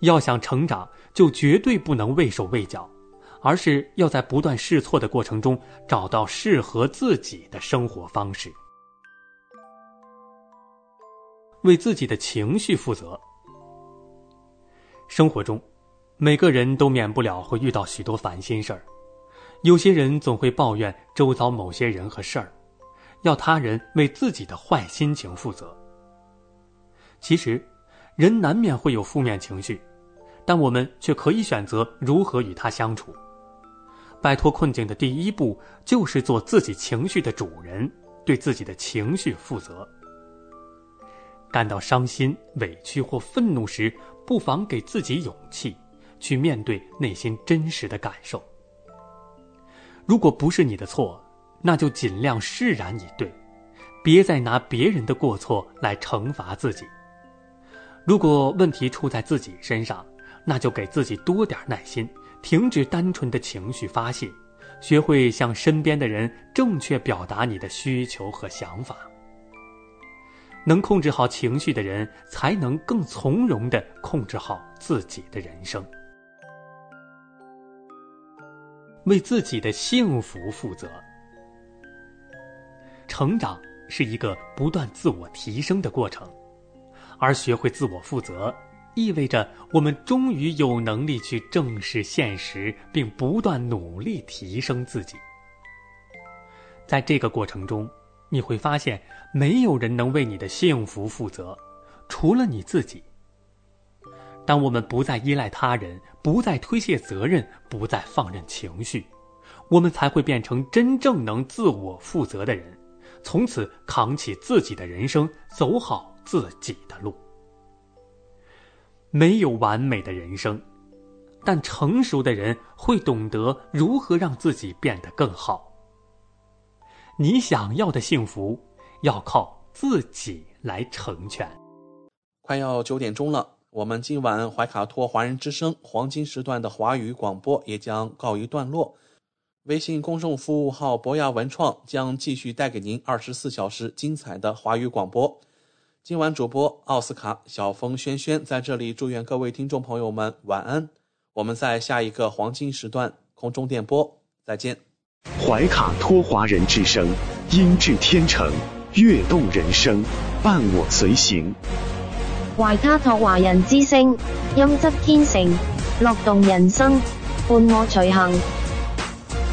要想成长，就绝对不能畏手畏脚，而是要在不断试错的过程中找到适合自己的生活方式。为自己的情绪负责。生活中，每个人都免不了会遇到许多烦心事儿，有些人总会抱怨周遭某些人和事儿。要他人为自己的坏心情负责。其实，人难免会有负面情绪，但我们却可以选择如何与他相处。摆脱困境的第一步，就是做自己情绪的主人，对自己的情绪负责。感到伤心、委屈或愤怒时，不妨给自己勇气，去面对内心真实的感受。如果不是你的错，那就尽量释然以对，别再拿别人的过错来惩罚自己。如果问题出在自己身上，那就给自己多点耐心，停止单纯的情绪发泄，学会向身边的人正确表达你的需求和想法。能控制好情绪的人，才能更从容的控制好自己的人生，为自己的幸福负责。成长是一个不断自我提升的过程，而学会自我负责，意味着我们终于有能力去正视现实，并不断努力提升自己。在这个过程中，你会发现，没有人能为你的幸福负责，除了你自己。当我们不再依赖他人，不再推卸责任，不再放任情绪，我们才会变成真正能自我负责的人。从此扛起自己的人生，走好自己的路。没有完美的人生，但成熟的人会懂得如何让自己变得更好。你想要的幸福，要靠自己来成全。快要九点钟了，我们今晚怀卡托华人之声黄金时段的华语广播也将告一段落。微信公众服务号“博雅文创”将继续带给您二十四小时精彩的华语广播。今晚主播奥斯卡、小峰、轩轩在这里祝愿各位听众朋友们晚安。我们在下一个黄金时段空中电波再见。怀卡托华人之声，音质天成，悦动人生，伴我随行。怀卡托华人之声，音质天成，乐动人生，伴我随行。